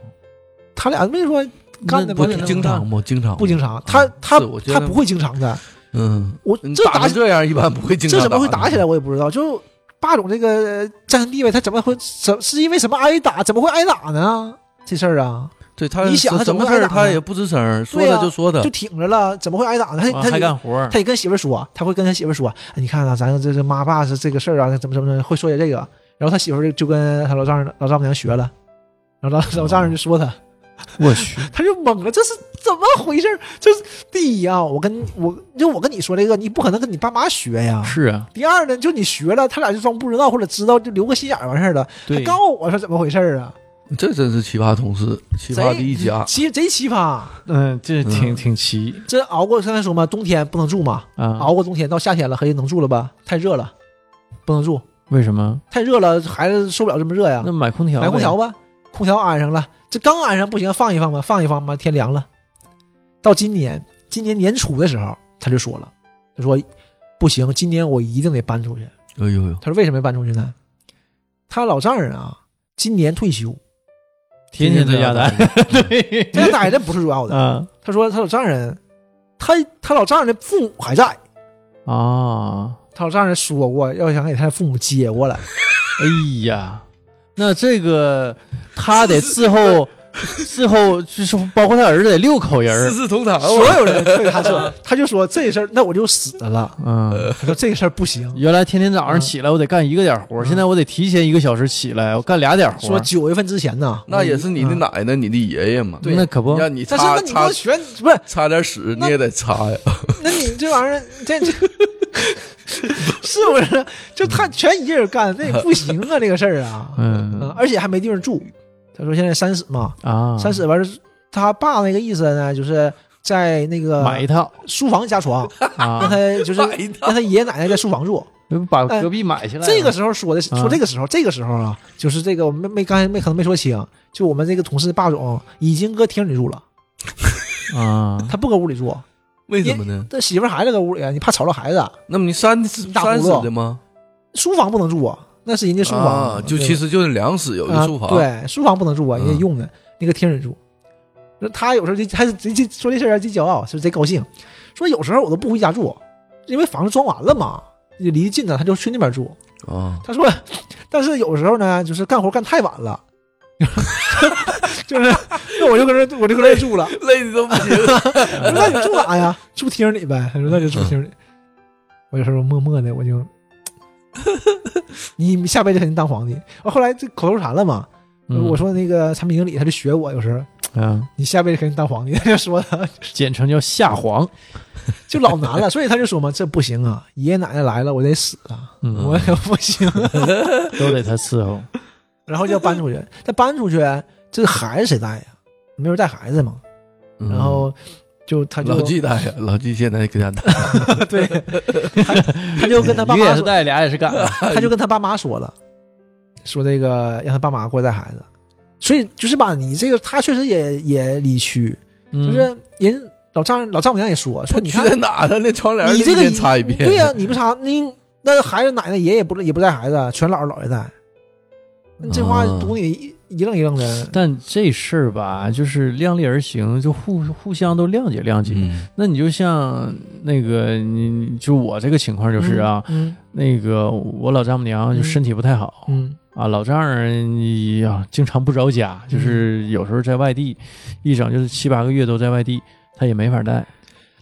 他俩没说干的不那经常不？经常不经常，他他他不会经常的，嗯，我这打起样，一般不会经常这怎么会打起来？我也不知道，就霸总这个战胜地位，他怎么会怎是因为什么挨打？怎么会挨打呢？这事儿啊，对他你想他什么事儿怎么会挨打他也不吱声，说他就说他就，挺着了，怎么会挨打呢？他他得还干活他也跟媳妇儿说，他会跟他媳妇儿说，哎你看啊，咱这这妈爸是这个事儿啊，怎么怎么会说些这个，然后他媳妇儿就跟他老丈人老丈母娘学了，然后老老丈人就说他，我去，他就懵了，这是怎么回事儿？这是第一啊，我跟我就我跟你说这个，你不可能跟你爸妈学呀。是啊，第二呢，就你学了，他俩就装不知道或者知道，就留个心眼儿完事儿了。还对，告诉我说怎么回事儿啊？这真是奇葩同事，奇葩的一家。奇贼奇葩！嗯，这挺嗯挺奇这熬过刚才说嘛，冬天不能住嘛，啊。熬过冬天到夏天了，合计能住了吧？太热了，不能住，为什么？太热了，孩子受不了这么热呀那。买空调呗，买空调吧，空调安上了，这刚安上不行，放一放吧，放一放吧，天凉了。到今年，今年年初的时候，他就说了，他说不行，今年我一定得搬出去。哎呦呦，他说为什么要搬出去呢？他老丈人啊，今年退休，天天在家待，对这待着不是主要的。嗯他说他老丈人，他他老丈人的父母还在，啊！他老丈人说过要想给他父母接过来。哎呀，那这个他得伺候 伺候，就是包括他儿子得六口人四世同堂，所有人对他说，他就说这事儿，那我就死了。嗯。他说这个事儿不行，原来天天早上起来我得干一个点活儿，现在我得提前一个小时起来，我干俩点活儿。说九月份之前呢，那也是你的嗯奶奶、你的爷爷嘛。对那可不，让你但是擦擦那你说全不是？擦点屎，你也得擦呀。那你这玩意儿，这这 是不是？就他全一个人干，那也不行啊，这个事儿啊，嗯嗯，而且还没地方住。他说现在三室嘛，啊，三室完事，他爸那个意思呢，就是在那个买一套。书房加床，让啊，他就是让他爷爷奶奶在书房住。把隔壁买下来了。这个时候说的，啊。说这个时候，这个时候啊，就是这个我们没刚才没可能没说清，就我们这个同事霸总已经搁厅里住了，啊，他不搁屋里住，为什么呢？这媳妇儿孩子搁屋里，你怕吵着孩子，那么你三大三室的吗？书房不能住啊，那是人家书房，啊，就其实就是两室有一个书房，啊，对，书房不能住啊，人家嗯用的、那个厅里住。那他有时候就还是贼贼说这事儿贼骄傲，是贼高兴，说有时候我都不回家住，因为房子装完了嘛，就离得近了，他就去那边住。啊，他说，但是有时候呢，就是干活干太晚了，就是那我就搁这我就搁这住了。累的都不行。我说那你住哪呀？住厅里呗。他说那就住厅里。我有时候默默的我就，你下辈子肯定当皇帝。完后来这口头禅了嘛，嗯我说那个产品经理他就学我，有时候啊，你下辈子肯定当皇帝，他就说他简称叫下皇。就老难了，所以他就说嘛，这不行啊，爷爷奶奶来了我得死啊，嗯，我也不行。都得他伺候。然后就要搬出去，他搬出去，这个孩子谁带呀？没人带孩子嘛。然后就他就嗯老纪带呀，老纪现在给他带，对，他他就跟他爸妈俩也是干。他就跟他爸妈说了，说这个让他爸妈过来带孩子。所以就是吧，你这个他确实也也理屈，就就是人老丈老丈母娘也说说，你去看在哪？呢那窗帘你这个擦一遍。对呀、你不擦，你那孩子奶奶爷爷不也不带孩子，全姥姥姥爷带。那这话啊读你一一愣一愣的，但这事儿吧，就是量力而行，就互互相都谅解谅解。嗯那你就像那个你，就我这个情况就是啊，嗯那个我老丈母娘就身体不太好、嗯啊，老丈人呀经常不着家，就是有时候在外地，一整就是七八个月都在外地，他也没法带。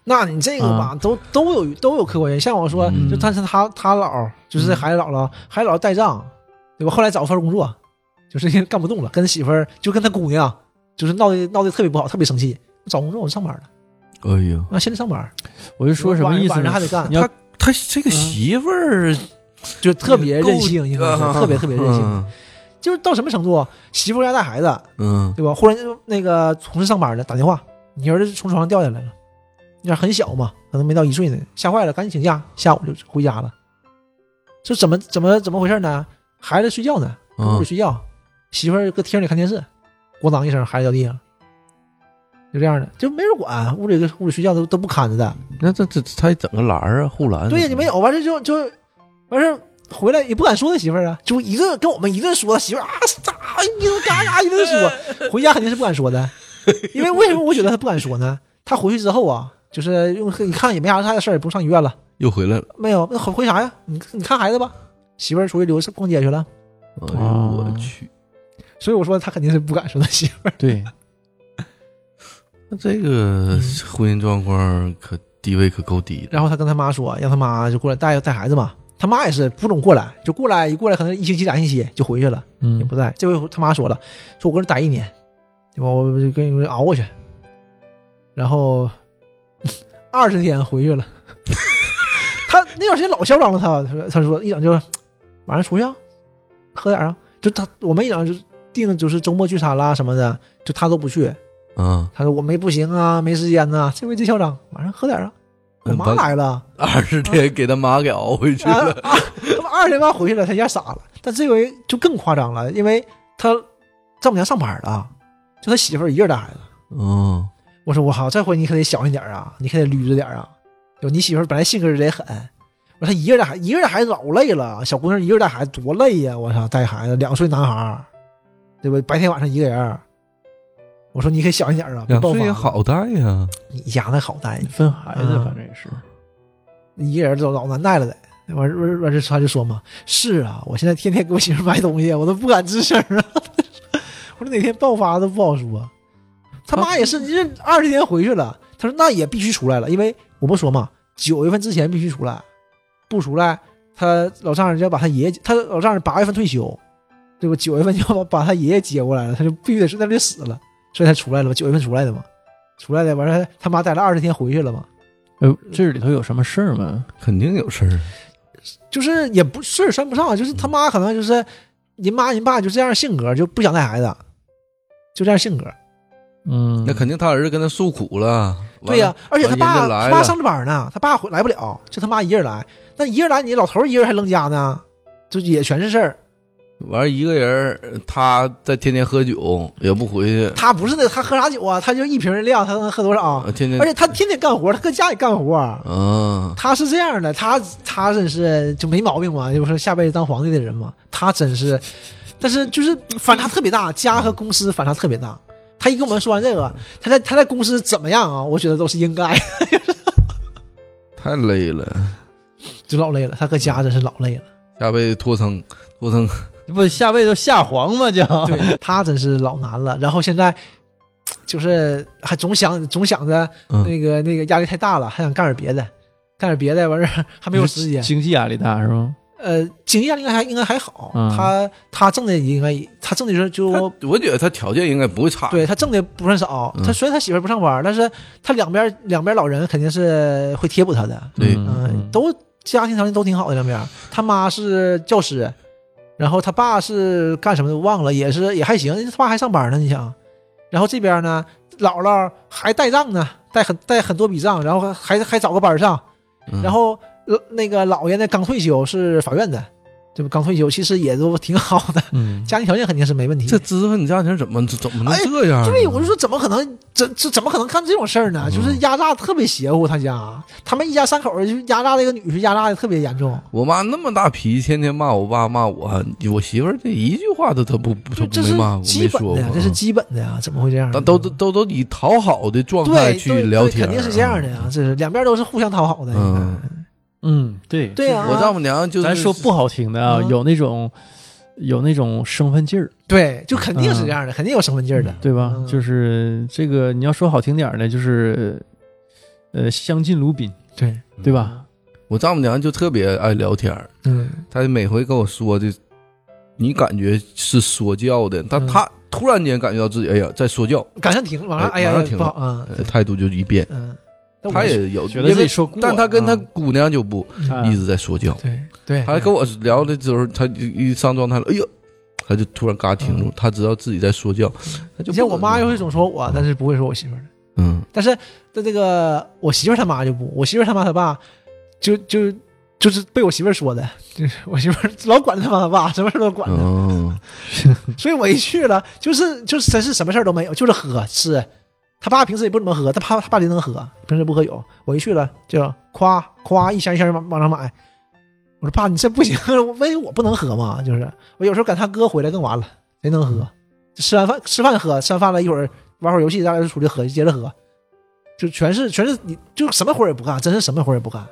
那你这个吧，都都有都有客观原因。像我说，嗯就他是他他姥，就是这孩子姥姥，孩子姥带账，对吧？后来找份工作，就是因为干不动了，跟媳妇儿就跟他姑娘，就是闹的闹得特别不好，特别生气。找工作我上班了，哎呦，啊，现在上班，我就说什么意思晚上呢？还得干他，他这个媳妇儿就特别任性，应该是特别特别任性。嗯就是到什么程度，媳妇儿家带孩子，嗯对吧？忽然就那个同事上班了，打电话，你儿子从床上掉下来了，那很小嘛，可能没到一岁呢，吓坏了，赶紧请假，下午就回家了。说怎么怎么怎么回事呢？孩子睡觉呢，搁屋里嗯睡觉，媳妇儿搁厅里看电视，咣当一声，孩子掉地上，就这样的，就没人管，屋里个屋里睡觉都都不看着的。那这这他整个栏儿啊护栏，对呀，你没有，完事就就完事回来也不敢说他媳妇儿啊，就一顿跟我们一顿说，媳妇儿啊咋一顿嘎嘎一顿说，回家肯定是不敢说的，因为为什么我觉得他不敢说呢？他回去之后啊，就是用你看也没啥大的事儿，也不用上医院了，又回来了。没有，那回回啥呀？你你看孩子吧，媳妇儿出去溜达逛街去了，哎呦我去，所以我说他肯定是不敢说他媳妇儿。对，那这个婚姻状况可地位可够低的。然后他跟他妈说，让他妈就过来带带孩子嘛。他妈也是不总过来，就过来一过来可能一星期两星期就回去了。也嗯不在。这回他妈说了，说我搁这待一年，对吧？我就跟你们熬过去，然后 二十天回去了。他那段时间老嚣张了他，他说他说一整就晚上出去啊，喝点啊，就他我们一整就定就是周末聚餐啦什么的，就他都不去。啊，他说我没不行啊，没时间呐、这回这校长，晚上喝点啊。我妈来了，二十天给他妈给熬回去啊了。啊！他妈二十天妈回去了，他一下傻了。但这回就更夸张了，因为他丈母娘上班了，就他媳妇儿一个人带孩子。嗯，我说我靠，这回你可得小心点啊，你可得捋着点啊。就你媳妇儿本来性格就得狠，我说她一个人带孩，一个人带孩子老累了，小姑娘一个人带孩子多累呀！我操，带孩子两岁男孩儿，对吧？白天晚上一个人儿。我说你可以小心点啊，别两爆发。岁也好带呀。你家那好带，分孩子嗯反正也是。一个人都老难带了得。完完完，这他就说嘛，是啊，我现在天天给我媳妇买东西，我都不敢吱声啊。我说哪天爆发都不好说。他妈也是，你这二十天回去了，他说那也必须出来了，因为我不说嘛，九月份之前必须出来，不出来，他老丈人就要把他爷爷，他老丈人八月份退休，对吧？九月份就要把把他爷爷接过来了，他就必须得是在那里死了，所以他出来了嘛，九月份出来的嘛，出来的完了他妈待了二十天回去了嘛，呃，这里头有什么事儿吗？肯定有事儿。就是也不事儿算不上，就是他妈可能就是人妈人爸就这样性格，就不想带孩子，就这样性格。嗯，那肯定他儿子跟他诉苦了。对呀、而且他爸他爸上着班呢，他爸回来不了，就他妈一人来。那一人来，你老头儿一人还扔家呢，就也全是事儿。完一个人，他在天天喝酒，也不回去，他不是那他喝啥酒啊？他就一瓶的量，他能喝多少？啊天天而且他天天干活，他搁家里干活。嗯，他是这样的，他他真是就没毛病嘛，就是下辈子当皇帝的人嘛。他真是，但是就是反差特别大，家和公司反差特别大。他一跟我们说完这个，他在他在公司怎么样啊？我觉得都是应该，太累了，就老累了。他搁家真是老累了。下辈子托生托生，不下辈子下黄嘛？就 对他真是老难了。然后现在就是还总想总想着嗯那个那个压力太大了，还想干点别的，干点别的完事儿还没有时间。经济压力大是吗？呃，经济压力应该还应该还好，嗯他他挣的应该他挣的就是就他我觉得他条件应该不会差，对他挣的不算少。嗯他虽然他媳妇儿不上班，但是他两边两边老人肯定是会贴补他的，对嗯，都家庭条件都挺好的两边。他妈是教师，然后他爸是干什么的忘了，也是也还行，他爸还上班呢，你想。然后这边呢，姥姥还带账呢，带很带很多笔账，然后还还找个班上，嗯，然后呃那个姥爷呢刚退休，是法院的，对吧？刚退休，其实也都挺好的，嗯，家庭条件肯定是没问题。这知识分子家庭怎么怎么能哎这样呢？对，我就说怎么可能这这怎么可能干这种事儿呢？嗯就是压榨特别邪乎，他家他们一家三口儿就压榨这个女婿，压榨的特别严重。我妈那么大脾气，天天骂我爸骂我，我媳妇儿这一句话都她不不她这是不没骂我，基没说过本的呀，，这是基本的呀，怎么会这样都都都都以讨好的状态去聊天，肯定是这样的呀，这是两边都是互相讨好的。嗯嗯，对对啊。我丈母娘就是咱说不好听的啊，嗯。有那种有那种生分劲儿，对，就肯定是这样的，肯定有生分劲儿的。对吧？嗯。就是这个，你要说好听点儿呢，就是呃相敬如宾，对，对吧？我丈母娘就特别爱聊天儿，嗯，她每回跟我说的，你感觉是说教的，但嗯。她突然间感觉到自己哎呀在说教，赶上停，往上，哎呀哎马上停不好啊，呃态度就一变。嗯，但我她也有，觉得因为自己说过，但他跟她啊姑娘就不啊一直在说教，对对，他跟我聊的时候，他一一上状态了，哎呦，他就突然嘎停住，他知道自己在说教，你像我妈又会总说我，但是不会说我媳妇儿的。嗯。但是他这个我媳妇儿他妈就不，我媳妇儿他妈他爸就就就是被我媳妇儿说的，就是我媳妇儿老管着他妈他爸，什么事都管他，嗯 所以我一去了，就是就是真是什么事儿都没有，就是喝吃。他爸平时也不怎么喝，他爸他爸就能喝，平时不喝酒。我一去了就夸夸一箱一箱往往上买。我说爸，你这不行，我为我不能喝嘛？就是我有时候赶他哥回来更完了，谁能喝？吃完饭吃饭喝，吃完饭了一会儿玩会儿游戏，大家就出去喝，接着喝，就全是全是你就什么活儿也不干，真是什么活儿也不干。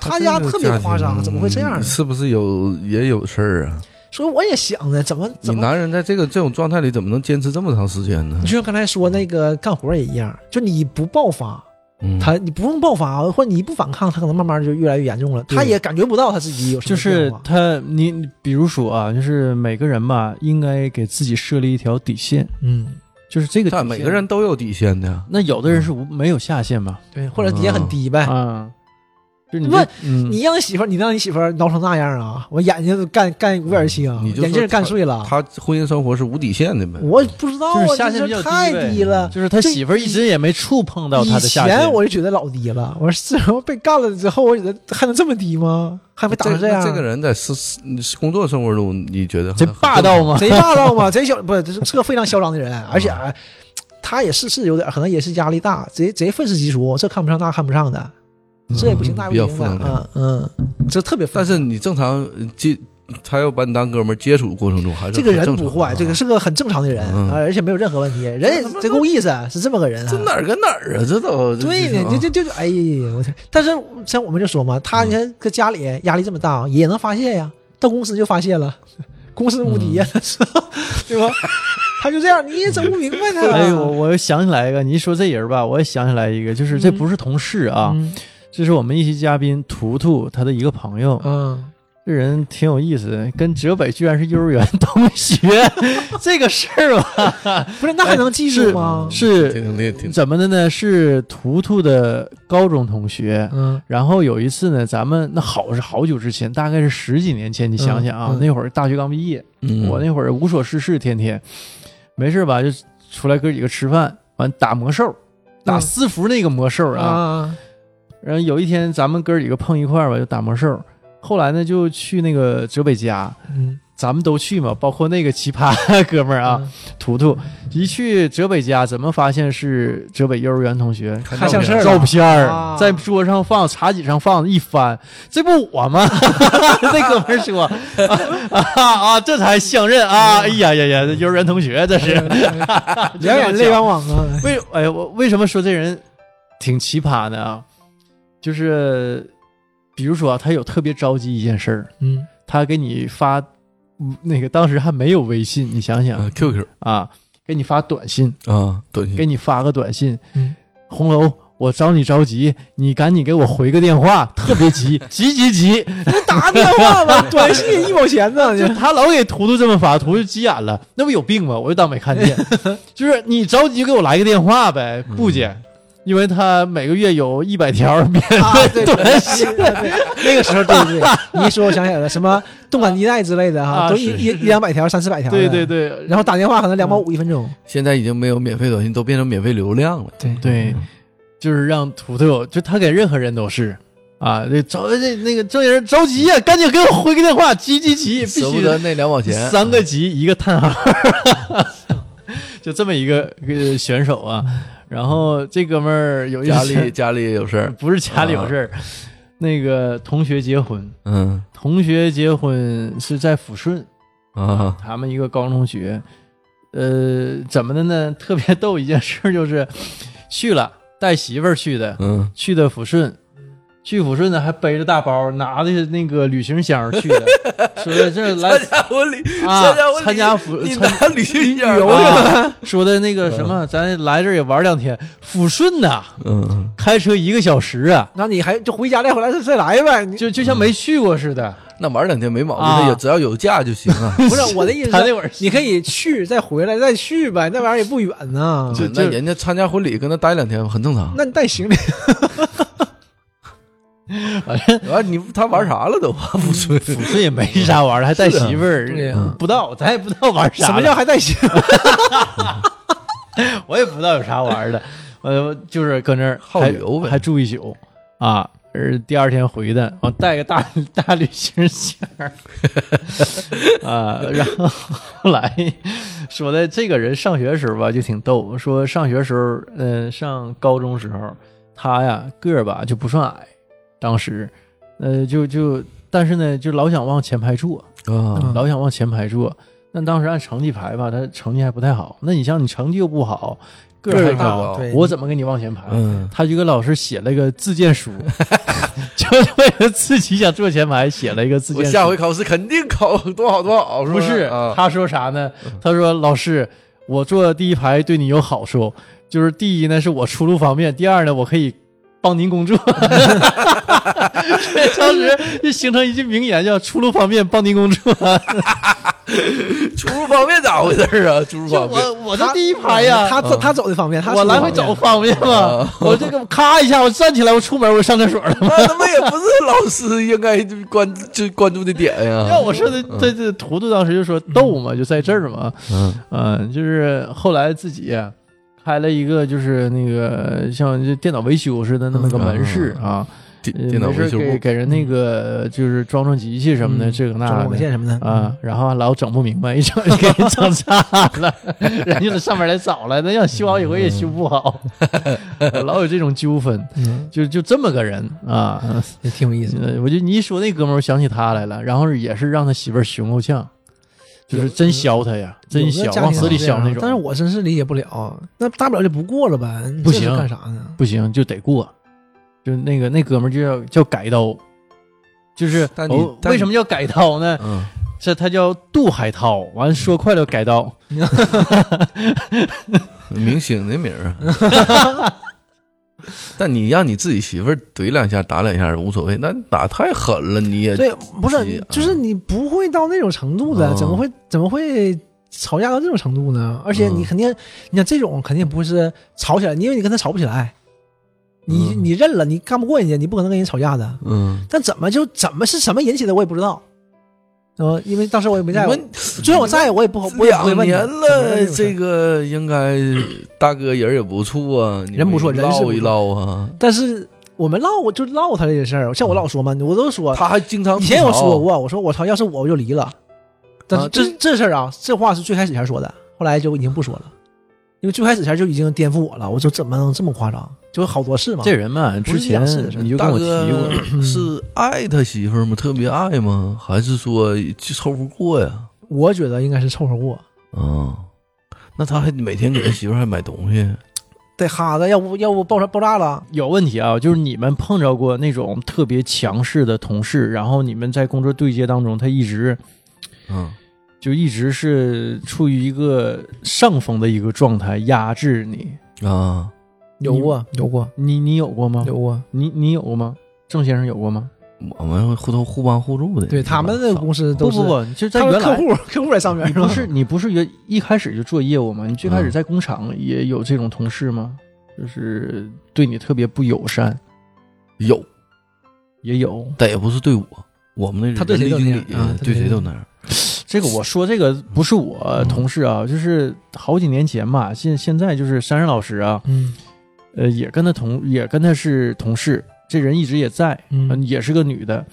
他家特别夸张，怎么会这样呢？是不是有也有事儿啊？所以我也想呢，怎么你怎么男人在这个这种状态里，怎么能坚持这么长时间呢？你？就像刚才说那个干活也一样，就你不爆发，嗯。他你不用爆发，或者你不反抗，他可能慢慢就越来越严重了。他也感觉不到他自己有什么就是他，你你比如说啊，就是每个人吧，应该给自己设立一条底线，嗯，就是这个但每个人都有底线的，那有的人是无没有下限吧，对，或者底线很低呗。啊，就是你你让你媳妇儿，你让你媳妇儿挠成那样啊！我眼睛都干干五眼青，你就说眼镜干碎了。他婚姻生活是无底线的呗。我不知道啊，就是下限太低了。就是他媳妇儿一直也没触碰到他的下以前，我就觉得老低了，我说这被干了之后，我觉得还能这么低吗？还没打成这样？这这个人在是是工作生活中，你觉得贼霸道？吗？贼霸道吗？贼嚣不是，这是个非常嚣张的人，而且哎他也是是有点，可能也是压力大，贼贼愤世嫉俗，这看不上那看不上的，这也不行，那也不行的。嗯嗯，这特别。但是你正常接，他要把你当哥们儿接触过程中，还是这个人不坏，这个是个很正常的人，嗯啊而且没有任何问题，人也够意思，是这么个人啊。这哪儿跟哪儿啊？这都对呢，这就就就哎呀，我天！但是像我们就说嘛，他你看搁家里压力这么大，也能发泄呀，到公司就发泄了，公司无敌呀，对吧？他就这样，你也整不明白他。哎，我我想起来一个，你一说这人吧，我也想起来一个，就是这不是同事啊，嗯这是我们一期嘉宾图图他的一个朋友，嗯，这人挺有意思的，跟浙北居然是幼儿园同学，这个事儿吧，不是，那还能记住吗？是挺挺挺怎么的呢？是图图的高中同学。嗯然后有一次呢，咱们那好是好久之前，大概是十几年前。你想想啊，嗯嗯那会儿大学刚毕业，嗯我那会儿无所事事，天天没事吧就出来哥几个吃饭，完打魔兽，打嗯私服那个魔兽啊。啊，然后有一天咱们哥几个碰一块儿吧，就打魔兽。后来呢，就去那个浙北家，嗯咱们都去嘛，包括那个奇葩 哥们儿啊，嗯图图，一去哲北家，怎么发现是哲北幼儿园同学？看相片儿啊在桌上放，茶几上放，一翻，这不我吗？那哥们儿说啊啊，这才相认啊！哎呀呀呀，幼儿园同学这是。两眼泪汪汪啊！为哎，我为什么说这人挺奇葩的啊？就是比如说啊，他有特别着急一件事儿，嗯，他给你发嗯那个当时还没有微信，你想想啊 QQ 啊，给你发短信，啊，短信给你发个短信，嗯红楼。我找你着急，你赶紧给我回个电话，特别急，急急急！打电话吧，短信一毛钱呢，就他老给图图这么发，图图急眼了，那不有病吗？我就当没看见。就是你着急给我来个电话呗，不接，因为他每个月有一百条免啊，费对短信。那个时候对对对，你一说我想起来了，什么动感地带之类的哈，都一一一两百条、三四百条，对对，对，然后打电话可能两毛五一分钟，现在已经没有免费短信，都变成免费流量了。对对，就是让图图，就他给任何人都是啊，这着这那个这人着急呀、赶紧给我回个电话，急急急，必须舍不得那两毛钱，三个急一个叹号，就这么一个一个选手啊。然后这哥们儿有一家里家里有事儿。不是家里有事儿，那个同学结婚，嗯同学结婚是在抚顺，啊他们一个高中同学，呃，怎么的呢？特别逗一件事儿就是去了，带媳妇儿去的，嗯去的抚顺。去抚顺呢，还背着大包，拿的那个旅行箱去的，说的这来参加婚礼，啊参加婚礼，参加抚拿旅行箱游啊，说的那个什么，咱来这儿也玩两天。抚顺呐，嗯，开车一个小时啊，那你还就回家再回来再再来呗，就就像没去过似的。那玩两天没毛病，啊他也只要有假就行啊。不是我的意思 是，他那会儿你可以去再回来再去呗，那玩意儿也不远呢。那人家参加婚礼跟那待两天很正常。那你带行李，完你他玩啥了都？抚顺抚顺也没啥玩的，还带媳妇儿不知道，咱也不知道玩啥。什么叫？还带媳妇儿？我也不知道有啥玩的。呃，就是搁那儿好还旅游呗还住一宿啊。呃，第二天回的，我带个大大旅行箱儿啊，然后后来说的这个人上学时候吧就挺逗，说上学时候，嗯、上高中时候他呀个儿吧就不算矮，当时，呃，就就但是呢就老想往前排坐，啊嗯老想往前排坐。那当时按成绩排吧，他成绩还不太好。那你像你成绩又不好，个儿还高，我怎么给你往前排？嗯，他就给老师写了个自荐书，就是为了自己想坐前排写了一个自荐书。我下回考试肯定考多好多好，不是啊？他说啥呢？他说老师，我坐第一排对你有好处，就是第一呢是我出路方便，第二呢我可以帮您工作。所 以当时就形成一句名言，叫“出入方便，帮您工作”。出入方便咋回事啊？出入方便，我我这第一排呀，他走他走的方便，他我来回走方便嘛啊。我这个咔一下，我站起来，我出门，我上厕所了嘛。那他妈也不是老师应该关就关注的点呀要。我说的，这这图图当时就说逗嘛，就在这儿嘛。嗯嗯，就是后来自己呀开了一个，就是那个像就电脑维修似的那么个门市啊，呃电电脑维修部，给给人那个就是装装机器什么的，嗯这个那装。线什么的啊，，然后老整不明白，一整就给人整差了，人家得上面来找来，那要修好以后也修不好，老有这种纠纷，嗯，就就这么个人啊。也挺有意思我就你一说那哥们儿，我想起他来了，然后也是让他媳妇儿熊够呛，就是真削他呀，真削，往死里削那种。但是我真是理解不了，那大不了就不过了呗，不行干啥呢？不行就得过，就那个那哥们儿就叫叫改刀，就是哦为什么叫改刀呢？嗯，这他叫杜海涛，完说快了改刀，明星的名儿啊。但你让你自己媳妇儿怼两下、打两下无所谓，那打太狠了，你也对，不是，就是你不会到那种程度的，哦怎么会怎么会吵架到这种程度呢？而且你嗯肯定，你像这种肯定不是吵起来，因为你跟他吵不起来，你嗯你认了，你干不过人家，你不可能跟人吵架的。嗯，但怎么就怎么是什么引起的，我也不知道。呃，因为当时我也没在，就算我在，我也不我也不两年了了，这个。应该大哥人也不错啊，人不错人是一唠啊。但是我们唠我就唠他这些事儿，像我老说嘛，我都说，他还经常以前我说过，我说我操，要是我我就离了，但是这、啊这事儿啊，这话是最开始前说的，后来就已经不说了，因为最开始前就已经颠覆我了。我说怎么能这么夸张？就好多事嘛。这人嘛，之前你就跟我提过，是爱他媳妇儿吗？特别爱吗？还是说就凑合过呀？我觉得应该是凑合过，啊，那他还每天给他媳妇儿还买东西，得哈子，要不要不爆炸爆炸了。有问题啊，就是你们碰着过那种特别强势的同事，然后你们在工作对接当中，他一直嗯，就一直是处于一个上风的一个状态，压制你。啊，有过，有过，你你有过吗？有过。你你有过吗？郑先生有过吗？我们互都互帮互助的。对他们的公司都是不不不，就在原来客户客户在上面是吧？不是你不是原一开始就做业务吗？你最开始嗯在工厂也有这种同事吗？就是对你特别不友善，有，也有。但也不是对我，我们那他对谁都那样对对谁都谁都那样。这个我说这个不是我同事啊，就是好几年前吧，现现在就是珊珊老师啊，嗯呃，也跟他同也跟他是同事，这人一直也在，嗯。嗯，也是个女的，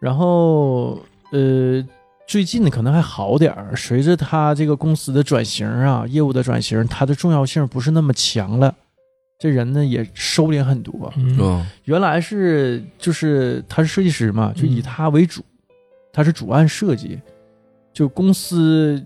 然后呃，最近可能还好点儿，随着他这个公司的转型啊，业务的转型，他的重要性不是那么强了，这人呢也收敛很多。原来是就是他是设计师嘛，就以嗯。他为主，他是主案设计，就公司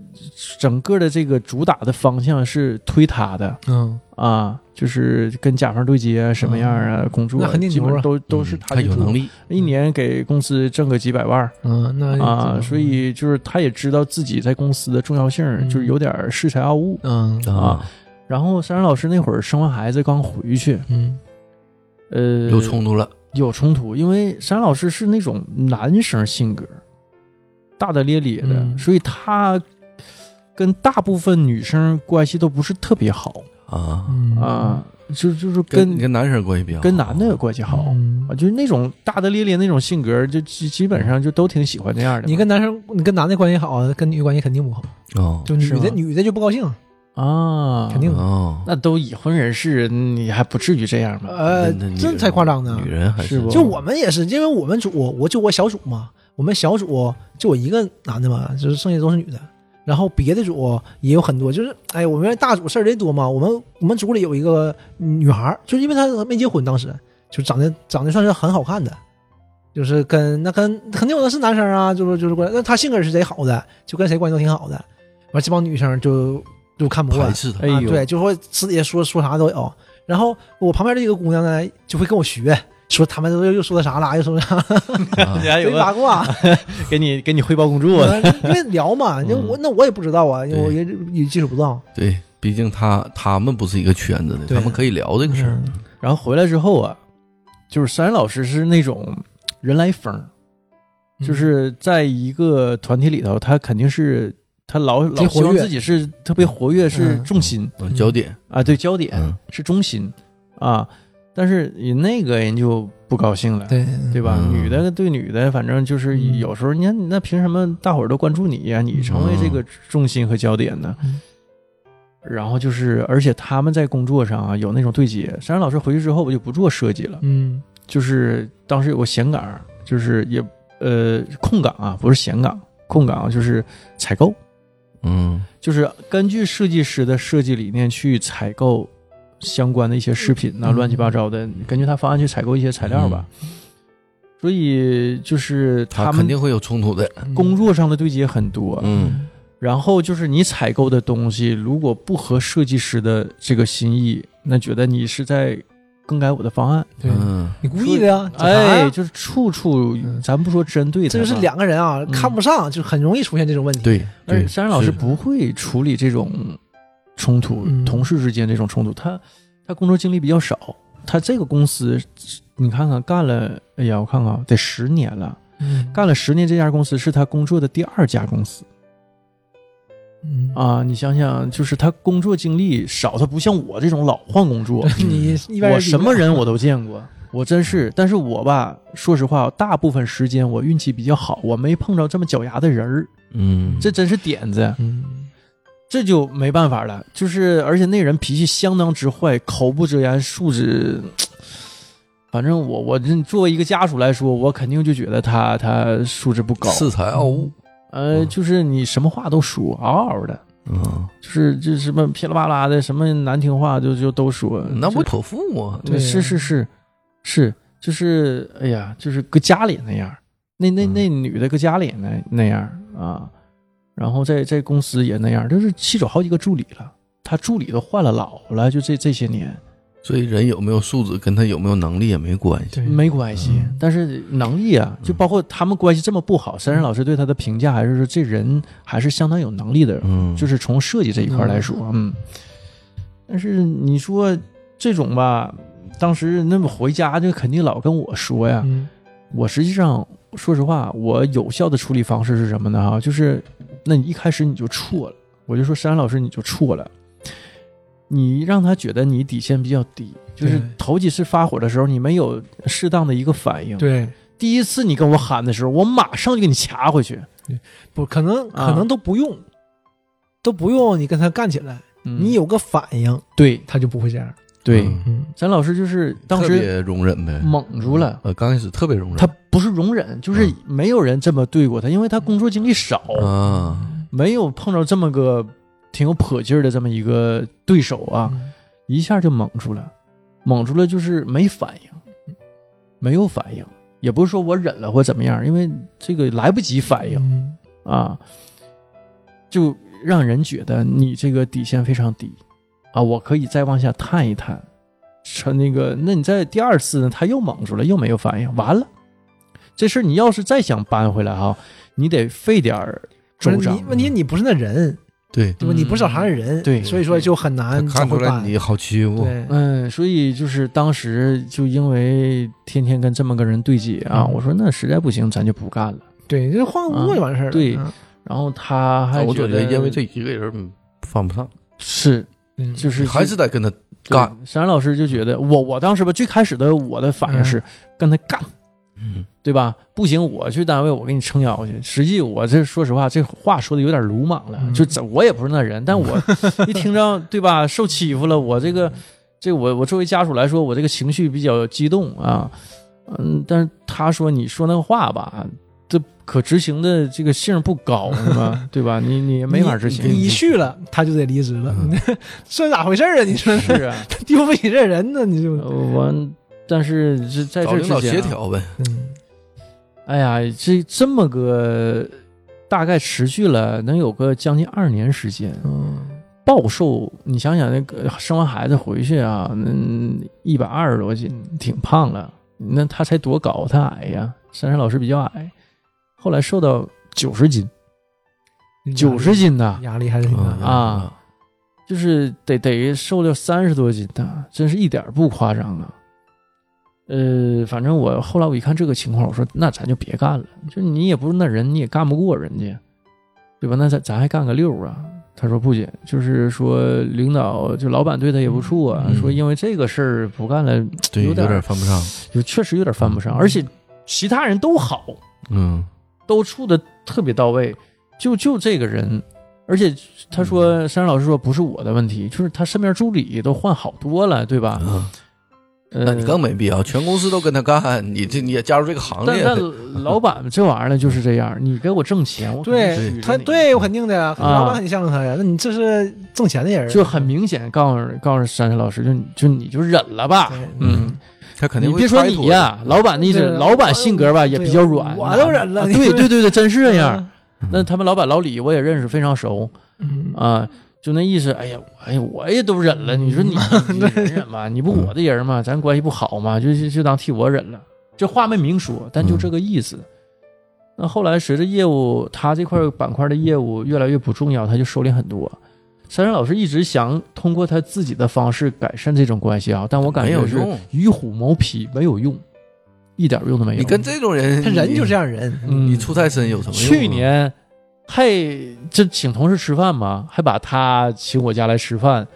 整个的这个主打的方向是推他的。嗯，啊，就是跟甲方对接什么样啊，工作那肯定都都是嗯他有能力，一年给公司挣个几百万嗯，那啊，所以就是他也知道自己在公司的重要性，嗯。就是有点恃才傲物。嗯。啊，然后珊珊老师那会儿生完孩子刚回去，嗯。呃，有冲突了。有冲突，因为珊珊老师是那种男生性格，大大咧咧的，嗯。所以他跟大部分女生关系都不是特别好啊，嗯啊，就就是跟跟跟男生关系比较好，跟男的关系好。嗯啊，就是那种大大咧咧那种性格，就基基本上就都挺喜欢那样的。你跟男生，你跟男的关系好，跟女的关系肯定不好，哦就女的女的就不高兴，啊，肯定哦，那都已婚人士，你还不至于这样吧？呃这才夸张呢女。人还是不就我们也是，因为我们组我就我小组嘛，我们小组就我一个男的嘛，就是剩下都是女的。然后别的组也有很多，就是哎，我们大组事儿贼多嘛。我们我们组里有一个女孩，就是因为她没结婚，当时就长得长得算是很好看的，就是跟那跟肯定有的是男生啊，就是就是过来，那她性格是贼好的，就跟谁关系都挺好的。完这帮女生就就看不惯排，斥他哎呦，啊对，就说私底下说说啥都有。然后我旁边这个姑娘呢，就会跟我学，说他们都又说的啥了，又说的啥，啊 你还有八卦。给你给你汇报工作，因为聊嘛，因为我那我也不知道啊，因为我也也接触不到。对，毕竟他他们不是一个圈子的，他们可以聊这个事儿。嗯。然后回来之后啊，就是珊珊老师是那种人来疯，嗯。就是在一个团体里头，他肯定是他老老挺活跃希望自己是特别活跃，是嗯。重心。嗯焦点，啊，对，焦点嗯。是中心。啊。但是你那个人就不高兴了，对对吧？嗯。女的对女的，反正就是嗯。有时候，你看那凭什么大伙儿都关注你呀、你成为这个重心和焦点呢？嗯。然后就是，而且他们在工作上啊有那种对接。珊珊老师回去之后，我就不做设计了，嗯。就是当时有个闲岗，就是也呃空岗啊，不是闲岗，空岗就是采购，嗯。就是根据设计师的设计理念去采购相关的一些饰品呐、嗯乱七八糟的，根据他方案去采购一些材料吧。所以就是们他肯定会有冲突的。工作上的对接很多，嗯然后就是你采购的东西如果不合设计师的这个心意，那觉得你是在更改我的方案。对，嗯你故意的呀？哎，就是处处嗯，咱不说针对他，这就是两个人啊，看不上，就很容易出现这种问题。对对而且，珊珊老师不会处理这种冲突，嗯。同事之间这种冲突，他他工作经历比较少，他这个公司你看看干了，哎呀，我看看得十年了，嗯，干了十年，这家公司是他工作的第二家公司。嗯，啊！你想想，就是他工作经历少，他不像我这种老换工作。你一般我什么人 我都都见过。我真是，但是我吧，说实话，大部分时间我运气比较好，我没碰着这么脚牙的人儿，嗯，这真是点子。嗯这就没办法了，就是而且那人脾气相当之坏，口不择言，素质，反正我我这作为一个家属来说，我肯定就觉得他他素质不高，恃才傲物。呃，嗯。就是你什么话都说，嗷嗷的，嗯，就是这什么噼里啪啦的，什么难听话就就都说，就那不泼妇吗？对是是是。是，就是哎呀，就是搁家里那样，那那嗯。那女的搁家里那那样啊，然后在在公司也那样，就是气走好几个助理了，他助理都换了老了，就这这些年。所以人有没有素质跟他有没有能力也没关系。对没关系，嗯。但是能力啊，就包括他们关系这么不好，珊珊老师对他的评价还是说这人还是相当有能力的，嗯，就是从设计这一块来说，嗯，但是你说这种吧，当时那么回家就肯定老跟我说呀，嗯。我实际上说实话，我有效的处理方式是什么呢？哈，就是那你一开始你就错了，我就说珊珊老师你就错了，你让他觉得你底线比较低，就是头几次发火的时候你没有适当的一个反应，对，第一次你跟我喊的时候，我马上就给你掐回去，不可能，啊可能都不用，都不用你跟他干起来，嗯你有个反应，对他就不会这样。对，咱老师就是当时特别容忍呗，懵住了。呃，刚开始特别容忍，他不是容忍，就是嗯。没有人这么对过他，因为他工作经历少，啊，没有碰着这么个挺有魄劲儿的这么一个对手啊，嗯。一下就懵住了，懵住了就是没反应，没有反应，也不是说我忍了或怎么样，因为这个来不及反应嗯。啊，就让人觉得你这个底线非常低啊，我可以再往下探一探。成那个，那你在第二次呢，他又蒙住了，又没有反应，完了，这事儿你要是再想搬回来哈，你得费点儿周章，。问题你不是那人，对，对吧？嗯你不是找茬的人，对所以说就很难看出。来你好欺负，嗯，所以就是当时就因为天天跟这么个人对接啊，嗯我说那实在不行，咱就不干了。对，就换个工作就完事儿了。对嗯然后他还我觉得得因为这一个人犯不上，是嗯，就是还是得跟他干。珊珊老师就觉得我我当时吧，最开始的我的反应是跟他干，嗯，对吧？不行，我去单位我给你撑腰去。实际我这说实话，这话说的有点鲁莽了，嗯就这我也不是那人，但我 一听着对吧，受欺负了，我这个这我我作为家属来说，我这个情绪比较激动啊，嗯，但是他说你说那个话吧，这可执行的这个性不高，是吧？对吧？你你没法执行，你一去了，他就得离职了。嗯这咋回事儿啊？你说是啊，丢不起这人呢？你就呃我但是这在这之前啊协调呗，嗯哎呀，这这么个大概持续了能有个将近二年时间，嗯暴瘦。你想想，那个生完孩子回去啊，那，一百二十多斤，挺胖了。那他才多高？他矮呀，珊珊老师比较矮，后来瘦到九十斤，九十斤呐，压力还是挺大的。啊就是得得瘦了三十多斤呐，真是一点不夸张啊。呃，反正我后来我一看这个情况，我说那咱就别干了，就你也不是那人，你也干不过人家，对吧？那咱咱还干个六啊？他说不姐，就是说领导就老板对他也不错啊，嗯说因为这个事儿不干了，对，有有点点犯不上，就确实有点犯不上，而且其他人都好，嗯，都处的特别到位，就就这个人，而且他说珊珊老师说不是我的问题，就是他身边助理都换好多了，对吧？那你更没必要，全公司都跟他干，你这你也加入这个行列，但但老板这玩意儿呢就是这样，你给我挣钱，我对他对我肯定的呀，啊。老板很向着他呀。那你这是挣钱的人，就很明显告诉告诉珊珊老师，就你就你就忍了吧，嗯。他肯定会你别说你呀，老板的意思，老板性格吧也比较软，我都忍了对对对对，真是这样。嗯那他们老板老李我也认识，非常熟。嗯啊，就那意思，哎呀，哎呀，我也都忍了，你说你 你忍忍吧，你不我的人吗？咱关系不好吗？就就就当替我忍了，这话没明说，但就这个意思。那后来随着业务，他这块板块的业务越来越不重要，他就收敛很多。珊珊老师一直想通过他自己的方式改善这种关系啊，但我感觉有用与虎谋皮，没有用，一点用都没有。你跟这种人，他人就这样人，嗯你出太深有什么用啊？去年还这请同事吃饭嘛，还把他请我家来吃饭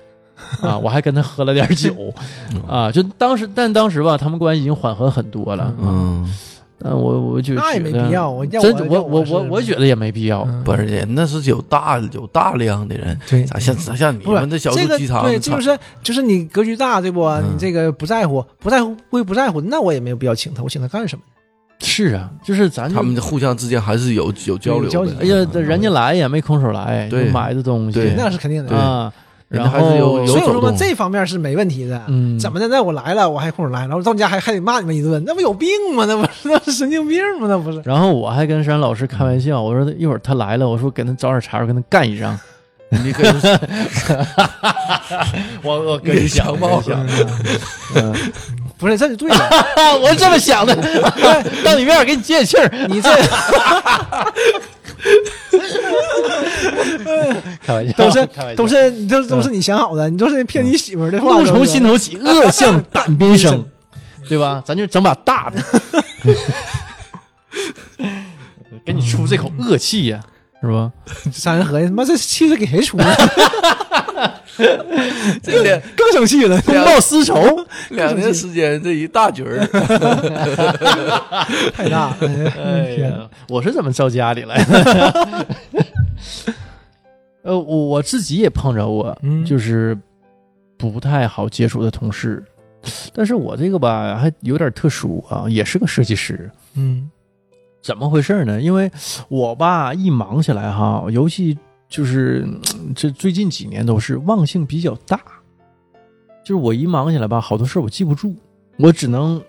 啊，我还跟他喝了点酒 啊，就当时，但当时吧，他们关系已经缓和很多了。嗯，但我我就那也没必要。我要真我我我我我觉得也没必要。嗯不是人那是有大有大量的人，对咋像咋像你们这小肚鸡肠对，就是就是你格局大，对不？嗯你这个不在乎，不在乎归不在乎，那我也没有必要请他，我请他干什么呢？是啊，就是咱就他们互相之间还是有有交流的。哎呀，这人家来也没空手来，对买的东西，对那是肯定的。啊，人然后还是有有所以我说嘛，这方面是没问题的。嗯怎么的？那我来了，我还空手来，然后到你家还还得骂你们一顿，那不有病吗？那不是那是神经病吗？那不是。然后我还跟山老师开玩笑，我说一会儿他来了，我说给他找点茬儿，跟他干一仗。你可以 我我跟你想冒想嗯，不是，这就对了。我是这么想的，到你面儿给你借气儿。你这 开玩笑，都是开玩笑都是你这都是你想好的，你都是骗你媳妇儿的话。怒从心头起，恶向胆边生，对吧？咱就整把大的，给你出这口恶气呀，是吧？三人合计，他妈这气是给谁出的？这两更生气了。公报私仇，两年时间这一大局儿，太大了。哎呀，我是怎么招家里来的？呃，我我自己也碰着过，嗯就是不太好接触的同事，但是我这个吧还有点特殊啊，也是个设计师。嗯怎么回事呢？因为我吧一忙起来哈，尤其就是嗯这最近几年都是忘性比较大，就是我一忙起来吧，好多事儿我记不住，我只能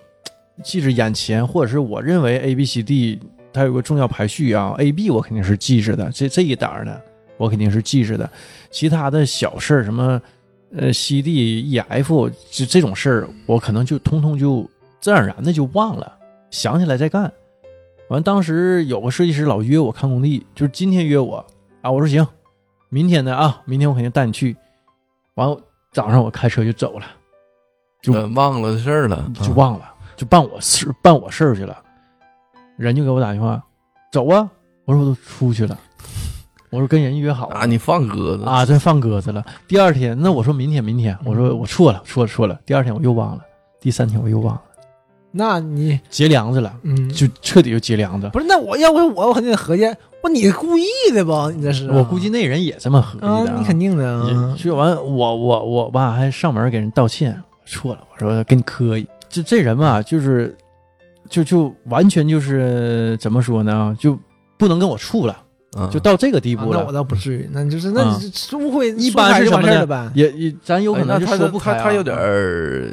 记着眼前，或者是我认为 A B C D 它有个重要排序啊，A B 我肯定是记着的，这这一档的我肯定是记着的，其他的小事儿什么呃 C D E F 这这种事儿，我可能就通通就自然而然的就忘了，想起来再干。完，当时有个设计师老约我看工地，就是今天约我啊，我说行，明天的啊，明天我肯定带你去。完，早上我开车就走了，就呃忘了事儿了，就忘了，就办我事办我事儿去了。人就给我打电话，走啊！我说我都出去了，我说跟人约好了啊，你放鸽子啊，这放鸽子了。第二天，那我说明天，明天，我说我错了，错了，错了。第二天我又忘了，第三天我又忘了，那你结梁子了，嗯，就彻底就结梁子。不是那我要不是我，我肯定得合计，不你故意的吧？你这是？我估计那人也这么合计啊，的、你肯定的也啊。去完，我我我吧还上门给人道歉，错了，我说跟你磕一。就这人吧，就是就就完全就是怎么说呢，就不能跟我处了，啊就到这个地步了。啊那我倒不至于，那就是那误会，一般是说什么呢？也也咱有可能就说不开、啊。他他有点儿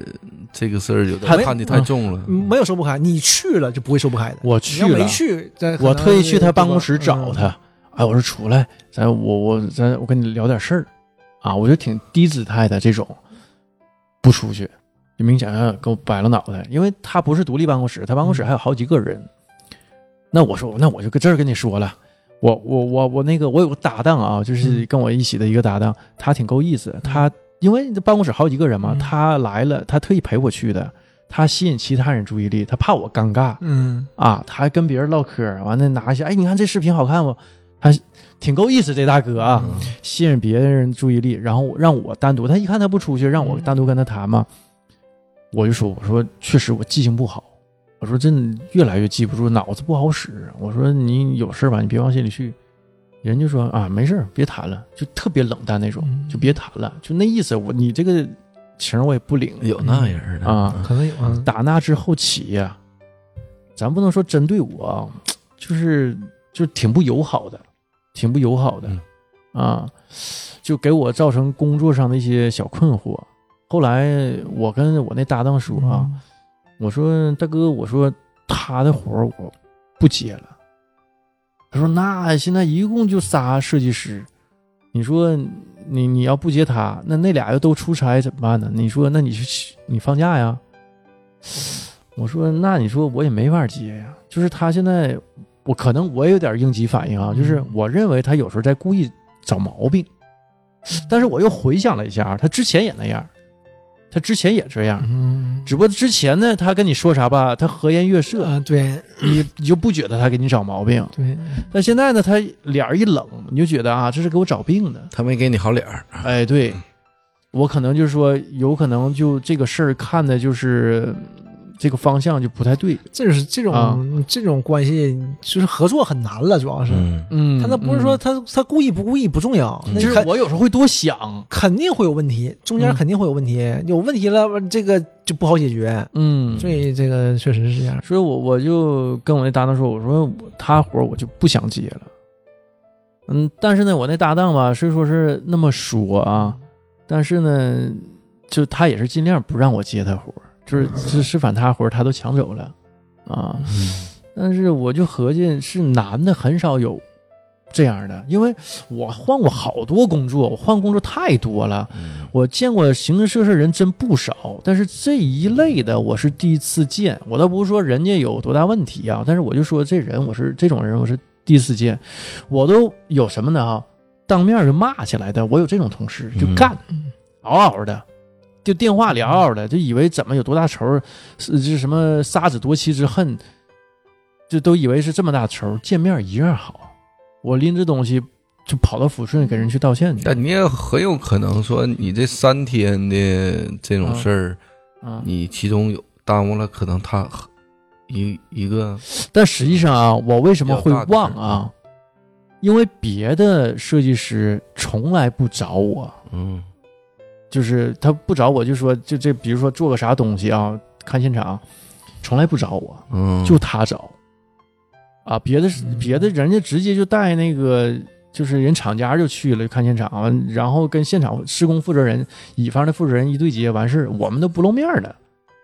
这个事儿有点他看得太重了，嗯没有说不开，你去了就不会说不开的。我去了。没，去，我特意去他办公室找他，哎，我说出来，咱我我咱我跟你聊点事儿。啊，我就挺低姿态的这种，不出去，就明显让给我摆了脑袋，因为他不是独立办公室，他办公室还有好几个人。那我说，那我就跟这儿跟你说了，我我我我那个我有个搭档啊，就是跟我一起的一个搭档，他挺够意思，他因为这办公室好几个人嘛，嗯。他来了，他特意陪我去的，他吸引其他人注意力，他怕我尴尬，嗯。啊，他还跟别人唠嗑，完了拿一下，哎，你看这视频好看不？他挺够意思，这大哥啊，嗯吸引别人注意力，然后让我单独，他一看他不出去，让我单独跟他谈嘛，我就说，我说确实我记性不好，我说真的越来越记不住，脑子不好使，我说你有事吧，你别往心里去。人就说啊，没事儿，别谈了，就特别冷淡那种，嗯就别谈了，就那意思。我你这个情我也不领有那人的啊可能有啊。打那之后起呀，咱不能说针对我啊，就是就挺不友好的，挺不友好的、嗯啊，就给我造成工作上的一些小困惑。后来我跟我那搭档说啊，我说大哥，我说他的活儿我不接了。他说那现在一共就仨设计师，你说你你要不接他，那那俩要都出差怎么办呢？你说那你去你放假呀？我说那你说我也没法接呀，就是他现在我可能我也有点应急反应啊，就是我认为他有时候在故意找毛病，但是我又回想了一下，他之前也那样，他之前也这样，嗯，只不过之前呢，他跟你说啥吧，他和颜悦色，啊，对你你就不觉得他给你找毛病。对，但现在呢，他脸儿一冷，你就觉得啊，这是给我找病的。他没给你好脸儿，哎，对，我可能就是说，有可能就这个事儿看的就是这个方向就不太对。这是这种、啊这种关系，就是合作很难了，主要是。嗯，嗯他那不是说他他故意不故意不重要，那就是我有时候会多想，肯定会有问题，中间嗯肯定会有问题，有问题了，这个就不好解决。嗯，所以这个确实是这样。所以我我就跟我那搭档说，我说他活我就不想接了。嗯，但是呢，我那搭档吧，虽说是那么说啊，但是呢，就他也是尽量不让我接他活儿，就是是是反他活儿他都抢走了啊。但是我就合计是男的很少有这样的，因为我换过好多工作，我换工作太多了，嗯我见过形形色色人真不少，但是这一类的我是第一次见。我倒不是说人家有多大问题啊，但是我就说这人我是这种人我是第一次见，我都有什么呢啊？当面就骂起来的，我有这种同事就干，嗷嗷的，就电话里嗷嗷的，就以为怎么有多大仇，是是什么杀子夺妻之恨，就都以为是这么大仇，见面一样好。我拎着东西就跑到抚顺给人去道歉去，但你也很有可能说，你这三天的这种事儿，嗯，你其中有耽误了，可能他一一个但实际上啊，我为什么会忘啊？因为别的设计师从来不找我，嗯就是他不找我，就说就这，比如说做个啥东西啊，看现场，从来不找我，嗯，就他找。啊，别的别的人家直接就带那个，就是人厂家就去了看现场，然后跟现场施工负责人、乙方的负责人一对接完事儿，我们都不露面的，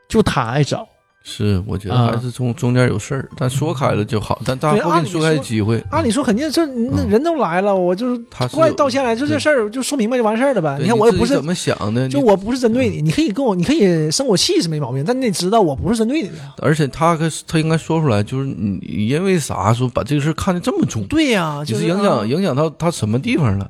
就他爱找。是，我觉得啊还是中中间有事儿，但说开了就好，但大家不给你说开的机会，按理说肯定这那嗯。人都来了，我就是他是过来道歉来，就这事儿就说明白就完事儿了呗。你看我也不是怎，么想的，就我不是针对你，你可以跟我，你可以生我气是没毛病，但你得知道我不是针对你的。而且他可他应该说出来，就是你你因为啥说把这个事儿看得这么重，对呀、你就是影响啊。影响到他什么地方了？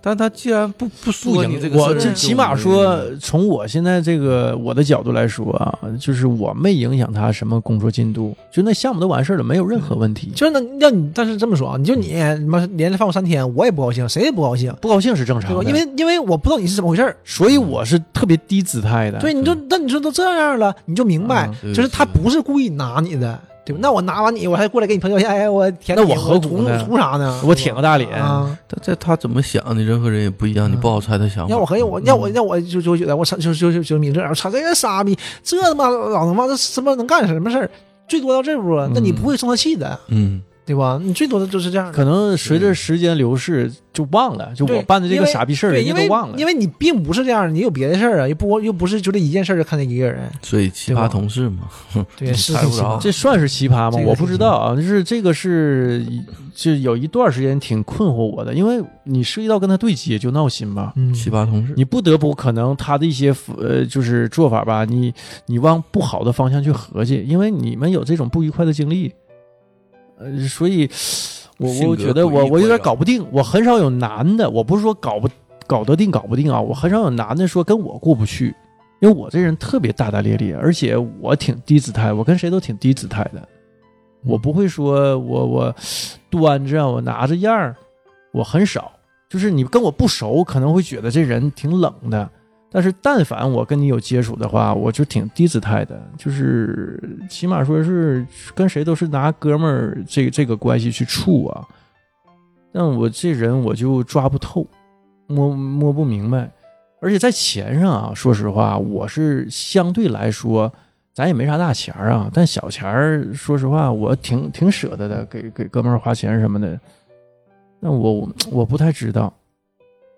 但他既然不不不说你这个事儿，我这起码说，从我现在这个我的角度来说啊，就是我没影响他什么工作进度，就那项目都完事儿了，没有任何问题。就是那要你，但是这么说啊，你就你妈连着放我三天，我也不高兴，谁也不高兴，不高兴是正常的，因为因为我不知道你是怎么回事儿。所以我是特别低姿态的。对，你就那你说都这样了，你就明白，嗯就是他不是故意拿你的，对吧？那我拿完你，我还过来给你朋友圈，哎，我舔，那我何苦图呢图啥呢？我舔个大脸，啊！但这他怎么想的，人和人也不一样，你不好猜他想法。要我合计，我要我要我就就觉得我操，就就就就你这样，我操这个傻逼，这他妈老他妈这什么能干什么事儿？最多到这步了，那你不会生他气的，嗯，对吧？你最多的就是这样的。可能随着时间流逝就忘了，就我办的这个傻逼事儿，人家都忘了。因为你并不是这样，你有别的事儿啊，又不又不是就这一件事儿就看见一个人，所以奇葩同事嘛，对，是猜不这算是奇葩吗？这个我不知道啊，就是这个是就有一段时间挺困惑我的，因为你涉及到跟他对接就闹心吧，嗯，奇葩同事，你不得不可能他的一些呃就是做法吧，你你往不好的方向去合计，因为你们有这种不愉快的经历，呃，所以我我觉得我我有点搞不定，我很少有男的，我不是说搞不搞得定搞不定啊，我很少有男的说跟我过不去，因为我这人特别大大咧咧，而且我挺低姿态，我跟谁都挺低姿态的，我不会说我我端着我拿着样儿，我很少。就是你跟我不熟，可能会觉得这人挺冷的，但是但凡我跟你有接触的话，我就挺低姿态的，就是起码说是跟谁都是拿哥们儿这这个关系去处啊。但我这人我就抓不透，摸摸不明白，而且在钱上啊，说实话，我是相对来说，咱也没啥大钱儿啊，但小钱儿，说实话，我挺挺舍得的，给给哥们儿花钱什么的。那我我不太知道，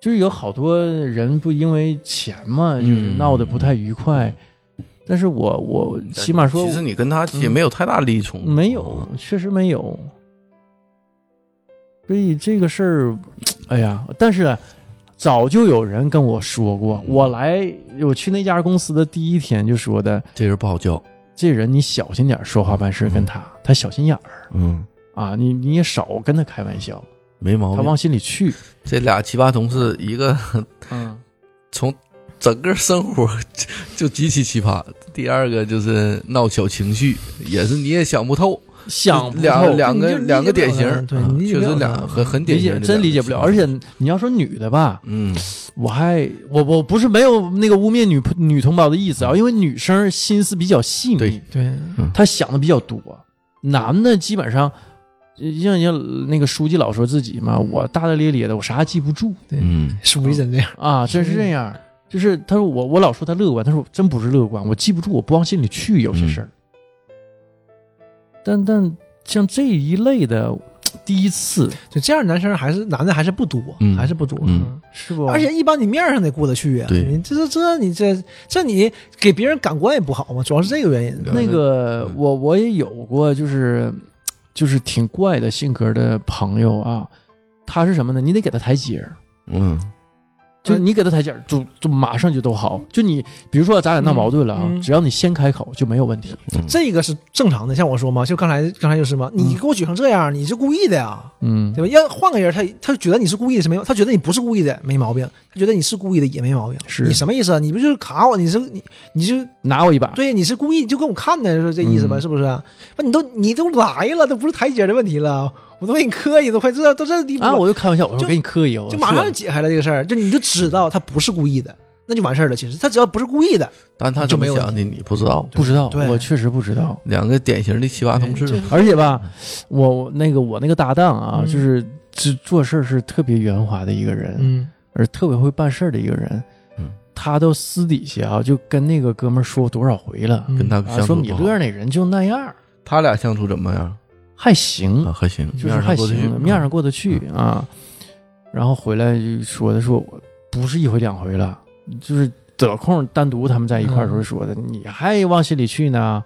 就是有好多人不因为钱嘛，就是嗯闹得不太愉快。但是我我起码说其实你跟他也没有太大利益冲突，没有，确实没有。所以这个事儿，哎呀，但是早就有人跟我说过，我来我去那家公司的第一天就说的，这人不好叫，这人你小心点说话办事，跟他他小心眼儿。嗯，啊，你你也少跟他开玩笑，没毛病。他往心里去。这俩奇葩同事，一个嗯，从整个生活就就极其奇葩，第二个就是闹小情绪，也是你也想不透。想不两两个两个典型，对确实两很很典型真理解不了。而且你要说女的吧，嗯。我还我我不是没有那个污蔑女女同胞的意思啊，因为女生心思比较细对。腻，对，她想的比较多。男的基本上，呃像像那个书记老说自己嘛，我大大咧咧的，我啥也记不住嗯书记真这样。啊，真是这样。就是他说我我老说他乐观，他说真不是乐观，我记不住，我不往心里去有些事儿。但但像这一类的，第一次就这样，男生还是男的还是不多，嗯还是不多。嗯是不？而且一般你面上得过得去啊，对你这这这你这这你给别人感官也不好嘛，主要是这个原因。那个我我也有过，就是就是挺怪的性格的朋友啊，他是什么呢？你得给他台阶儿，嗯就是你给他台阶儿，就就马上就都好。就你比如说咱俩闹矛盾了啊，嗯嗯只要你先开口就没有问题。这个是正常的，像我说嘛，就刚才刚才就是嘛，你给我举成这样，你是故意的呀，嗯对吧？要换个人，他他觉得你是故意的是没有，他觉得你不是故意的没毛病，他觉得你是故意的也没毛病。是你什么意思啊？你不就是卡我？你是你你就拿我一把，对，你是故意就跟我看的，是这意思吧？嗯是不是？不，你都你都来了，都不是台阶的问题了，我都给你磕一，都快这都这地步啊，了，我就开玩笑，我说就给你磕一个，我就马上就解开了这个事儿，就你就知道他不是故意的，那就完事儿了。其实他只要不是故意的，但他就没有怎么想的你不知道，不知道，我确实不知道。两个典型的奇葩同事，而且吧，我我那个我那个搭档啊，嗯就是是做事是特别圆滑的一个人，嗯而特别会办事儿的一个人。嗯，他都私底下啊，就跟那个哥们儿说多少回了，嗯跟他啊，说米相处不好勒那人就那样，他俩相处怎么样？还行，啊，还行，就是面上还行，面上过得去嗯啊。然后回来就说的说，我不是一回两回了，就是得空单独他们在一块儿时候说的，你还往心里去呢？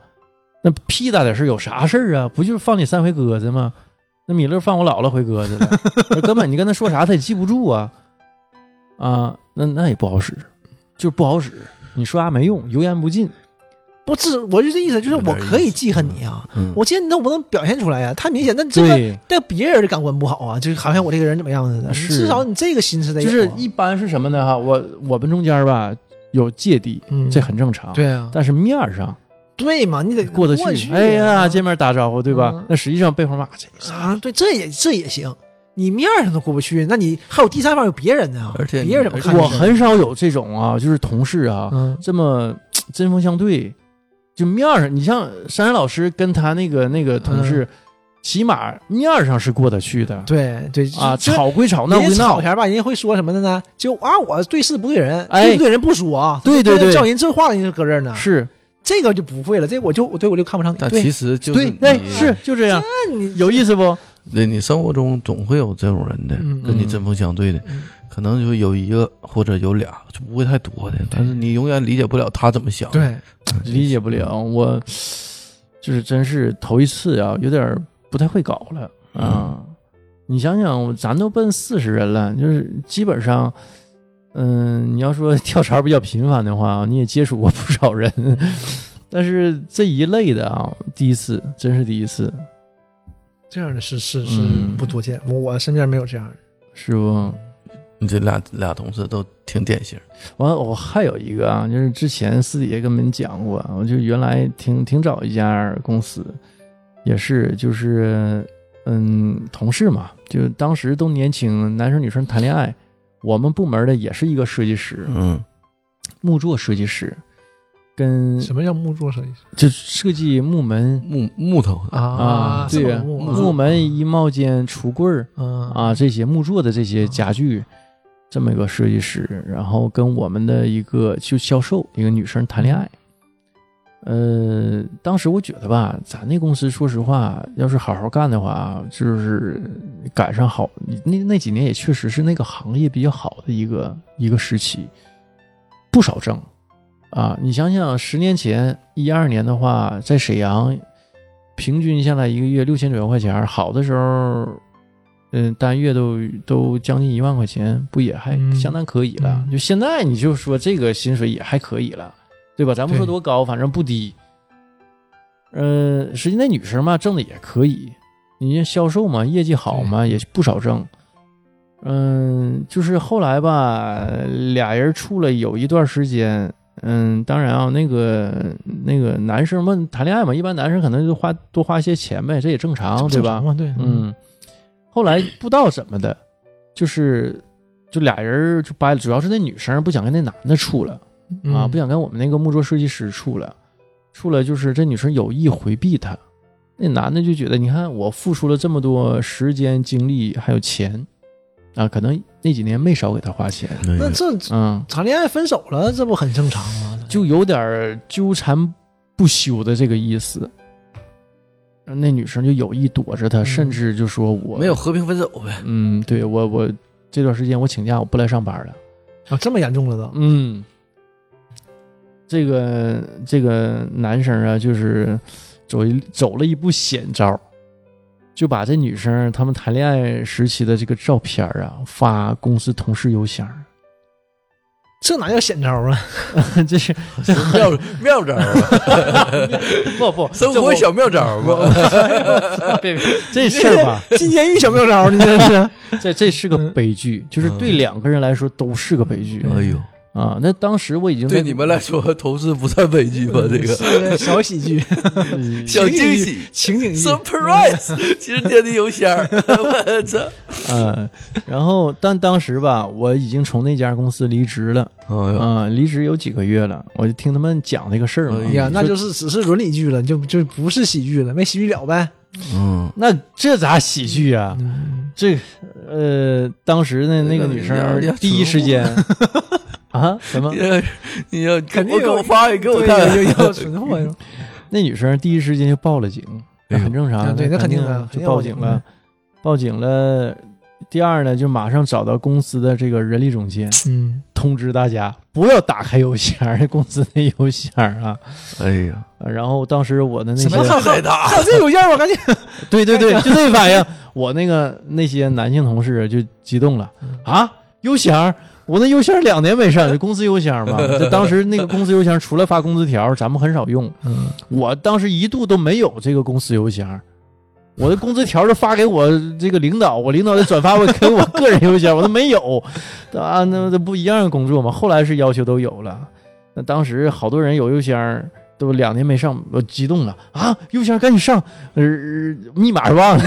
那屁大点事儿有啥事儿啊？不就是放你三回鸽子吗？那米勒放我姥姥回鸽子 根本你跟他说啥他也记不住啊啊，那那也不好使，就是不好使。你说啥没用，油盐不进。不是，我就这意思，就是我可以记恨你啊，嗯，我记恨你，那我不能表现出来呀，太明显。那这个对，别人的感官不好啊，就是好像我这个人怎么样似的。是至少你这个心思得有啊就是一般是什么呢？哈，我我们中间吧有芥蒂，嗯这很正常。对啊，但是面儿上对嘛，你得过得去。去，哎呀，见面打招呼，对吧？嗯那实际上背后骂这啊，对，这也这也行。你面上都过不去，那你还有第三方有别人呢，而且别人怎么看我？很少有这种啊，就是同事啊，嗯这么针锋相对，就面儿上，你像珊珊老师跟他那个那个同事，起码面儿上是过得去的。对对啊，吵归吵，闹归闹人家吵，前吧，人家会说什么的呢？就啊，我对事不对人，哎对不对人不说啊，对对对叫人这话人家搁这儿呢。是这个就不会了，这个我就我对我就看不上。但对其实就是对，你哎，是就这样，那你有意思不？对你生活中总会有这种人的，嗯跟你针锋相对的，嗯可能就有一个或者有俩，就不会太多的。但是你永远理解不了他怎么想。，对，理解不了，我就是真是头一次啊，有点不太会搞了啊。你想想，咱都奔四十人了，就是基本上，嗯，你要说 跳槽比较频繁的话，你也接触过不少人，但是这一类的啊，第一次，真是第一次，这样的是是是嗯不多见，我我身边没有这样的。是不？你这俩俩同事都挺典型。完了，我还有一个啊，就是之前私底下跟你们讲过，我就原来挺挺早一家公司，也是就是嗯同事嘛，就当时都年轻，男生女生谈恋爱，我们部门的也是一个设计师，嗯木作设计师，跟什么叫木作设计师就设计木门木木头啊，啊？对呀，木木门、衣帽间、橱柜儿啊啊这些木做的这些家具。这么一个设计师，然后跟我们的一个就销售一个女生谈恋爱，呃，当时我觉得吧，咱那公司说实话，要是好好干的话，就是赶上好那那几年也确实是那个行业比较好的一个一个时期，不少挣啊！你想想，十年前一二年的话，在沈阳平均下来一个月六千左右块钱，好的时候，嗯、单月都都将近一万块钱，不也还嗯相当可以了？嗯就现在你就说这个薪水也还可以了，对吧？咱不说多高，反正不低。嗯，实际那女生嘛，挣的也可以。你像销售嘛，业绩好嘛，也不少挣。嗯，就是后来吧，俩人处了有一段时间，嗯，当然啊，那个那个男生们谈恋爱嘛，一般男生可能就花多花些钱呗，这也正常，对吧？嗯，后来不知道怎么的，就是就俩人就掰了，主要是那女生不想跟那男的处了嗯。啊，不想跟我们那个木桌设计师处了，处了就是这女生有意回避他，那男的就觉得你看我付出了这么多时间精力还有钱啊，可能那几年没少给他花钱，那这嗯，谈恋爱分手了，这不很正常吗？就有点纠缠不休的这个意思。那女生就有意躲着他，嗯甚至就说我没有和平分手呗。嗯，对我我这段时间我请假，我不来上班了。啊，这么严重了都，嗯，这个这个男生啊，就是走一走了一步险招，就把这女生他们谈恋爱时期的这个照片啊发公司同事邮箱。这哪叫险招啊？这是这妙妙招啊，不不 生活小妙招不。别别这事儿吧，进监狱小妙招，你这是？这这是个悲剧，就是对两个人来说都是个悲剧哎呦，啊。那当时我已经对你们来说，投资不算悲剧吧？这个是个小喜剧，小惊喜情景剧，，surprise，其实电的邮箱，我操！嗯，然后但当时吧，我已经从那家公司离职了啊，离职有几个月了，我就听他们讲那个事儿嘛哎哎呀，那就是只是伦理剧了，就就不是喜剧了，没喜剧了呗。嗯，那这咋喜剧啊？嗯，这呃，当时的那个女生第一时间啊什么你？要肯定给我发一给我对看。那女生第一时间就报了警，很正常啊，对那肯定的就报警了报警了。第二呢，就马上找到公司的这个人力总监，嗯，通知大家不要打开邮箱，公司的邮箱啊。哎呀，呃然后当时我的那些什么还还打这邮件我？赶紧，对对对，就这反应。我那个那些男性同事就激动了啊，邮箱，我那邮箱两年没上，就 公司邮箱嘛。就当时那个公司邮箱除了发工资条，咱们很少用。嗯，我当时一度都没有这个公司邮箱，我的工资条都发给我这个领导，我领导再转发我给我个人邮箱，我都没有。啊，那这不一样的工作嘛。后来是要求都有了，那当时好多人有邮箱。都两年没上，我激动了啊！邮箱赶紧上，呃，密码忘了，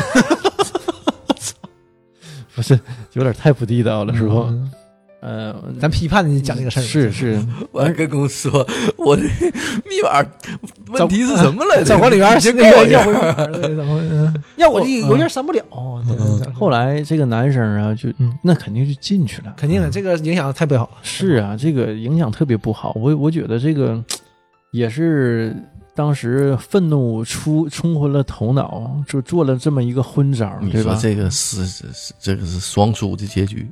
不是有点太不地道了，是不？嗯呃，咱批判你讲这个事儿，是是，我还跟公司说，我的密码问题是什么来着？找管理员你先给我一下要回码儿，对怎么嗯要我这邮件删不了。后来这个男生啊，就嗯那肯定就进去了。肯定的，这个影响太不好了。是啊，这个影响特别不好。我我觉得这个也是当时愤怒出冲昏了头脑，就做了这么一个昏招，你对吧？说这个是是是这个是双输的结局，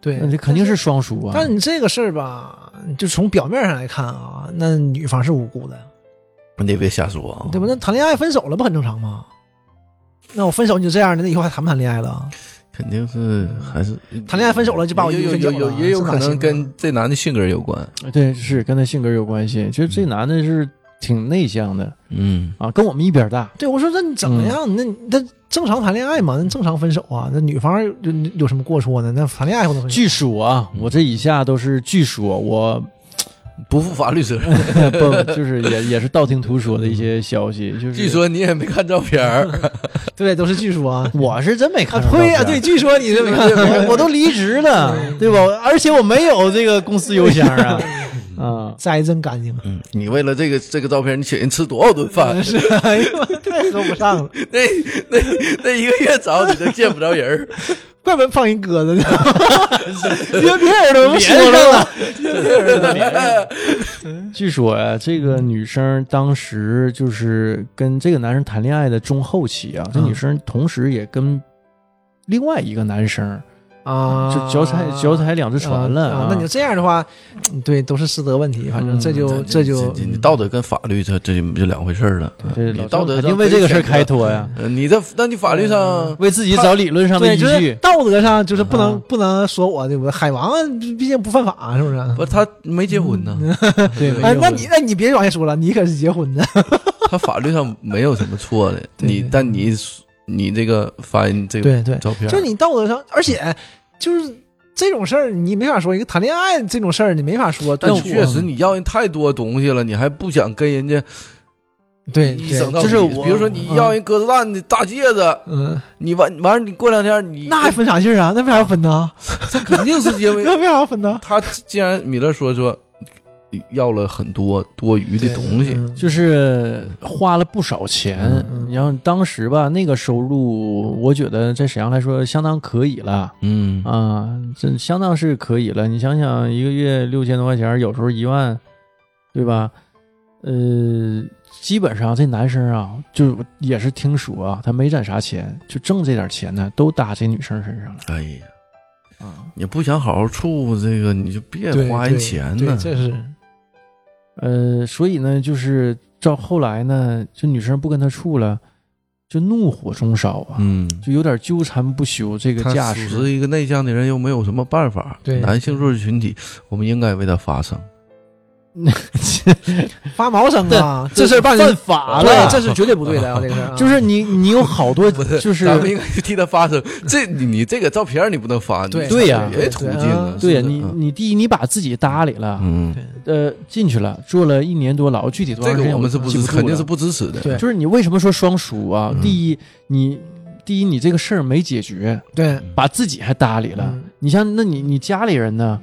对那，肯定是双输啊。但你这个事儿吧，就从表面上来看啊，那女方是无辜的，你别瞎说啊，对吧？那谈恋爱分手了不很正常吗？那我分手你就这样的，那以后还谈不谈恋爱了？肯定是还是谈恋爱分手了就把我有有一分手了有有也有可能跟这男的性格有关，对，是跟他性格有关系。其实这男的是挺内向的嗯，啊，跟我们一边大。对，我说那你怎么样？那那正常谈恋爱嘛，那正常分手啊。那女方有有什么过错呢？那谈恋爱不能分手？据说啊，我这以下都是据说，我不负法律责任。不就是也也是道听途说的一些消息，就是据说你也没看照片儿，对，都是据说啊。我是真没看对呀，对，据说你是没看我我都离职了，对吧？而且我没有这个公司邮箱啊，啊，摘真干净啊。嗯，你为了这个这个照片，你请人吃多少顿饭？是，哎呦，太说不上了，那那那一个月找你都见不着人儿，怪不得放一鸽子呢。别别人都连说上了，据说呀、这个女生当时就是跟这个男生谈恋爱的中后期啊，这嗯女生同时也跟另外一个男生啊，就脚踩脚踩两只船了啊。那你这样的话，嗯对，都是师德问题，反正嗯这就这就你道德跟法律这这就就两回事了。这老你道德肯定为这个事儿开脱呀，呃你这那你法律上为自己找理论上的对，依就是据。道德上就是不能啊不能说我对不对？海王毕竟不犯法，是不是？不他没结婚呢，对，哎，那你那你别往下说了，你可是结婚的，他法律上没有什么错的。你但你你这个发这个对对，照片，就你道德上，而且就是这种事儿你没法说，一个谈恋爱这种事儿你没法说。但对确实你要人太多东西了，你还不想跟人家对一整到对，就是比如说你要人鸽子蛋的大戒指，嗯，你完完了你过两天你那还分啥劲儿啊？那为啥要分呢？这肯定是因为 那为啥要分呢？他既然米勒说说要了很多多余的东西，嗯就是花了不少钱。然后当时吧，那个收入，我觉得在沈阳来说相当可以了嗯啊，这相当是可以了。你想想，一个月六千多块钱，有时候一万，对吧？呃，基本上这男生啊，就也是听说啊，他没攒啥钱，就挣这点钱呢，都搭这女生身上了哎呀，啊。你不想好好处这个，你就别花人钱呢。对这是呃，所以呢，就是到后来呢，这女生不跟他处了，就怒火中烧啊，嗯，就有点纠缠不休这个他架势。属实一个内向的人，又没有什么办法。对男性弱势群体，我们应该为他发声。发毛声啊！这事儿办犯法了，这是绝对不对的啊！这个事就是你你有好多，就是咱们应该替他发声。这你你这个照片你不能发，对对呀别途径啊。对呀，你你第一你把自己搭理了，嗯，呃，进去了，坐了一年多牢，具体多长时间这个我们是不肯定是不支持的。对就是你为什么说双输啊？嗯第一，你第一你这个事儿没解决，对，把自己还搭理了。嗯你像那你你家里人呢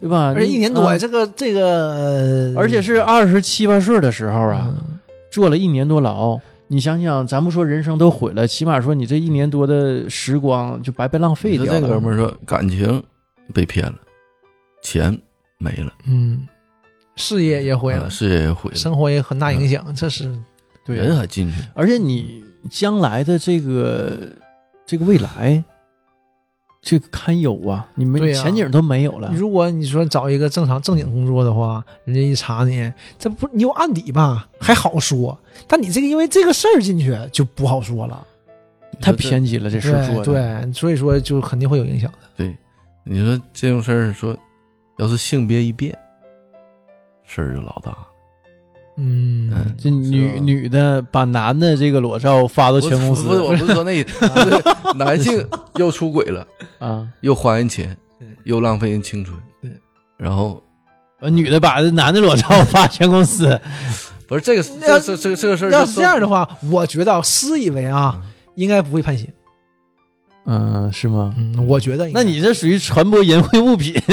对，吧？而且一年多，啊这个这个，呃而且是二十七八岁的时候啊，嗯坐了一年多牢。你想想，咱不说人生都毁了，起码说你这一年多的时光就白白浪费掉了。这哥们儿说感情被骗了，钱没了，嗯，事业也毁了啊，事业也毁了，生活也很大影响，这是对人还进去。而且你将来的这个这个未来，这个堪忧啊！你们前景都没有了。如果你说找一个正常正经工作的话，人家一查你，这不你有案底吧，还好说。但你这个因为这个事儿进去就不好说了，太偏激了，这事儿对做的。对，所以说就肯定会有影响的。对，你说这种事儿，说要是性别一变，事儿就老大。嗯嗯，这女女的把男的这个裸照发到全公司不是，我不是说那 男性又出轨了，啊，又花人钱对，又浪费人青春对，然后呃女的把男的裸照 发全公司，不是这个要这这这这个事儿，要是这样的话，我觉得私以为啊，应该不会判刑。嗯，是吗？嗯，我觉得。那你这属于传播淫秽物品，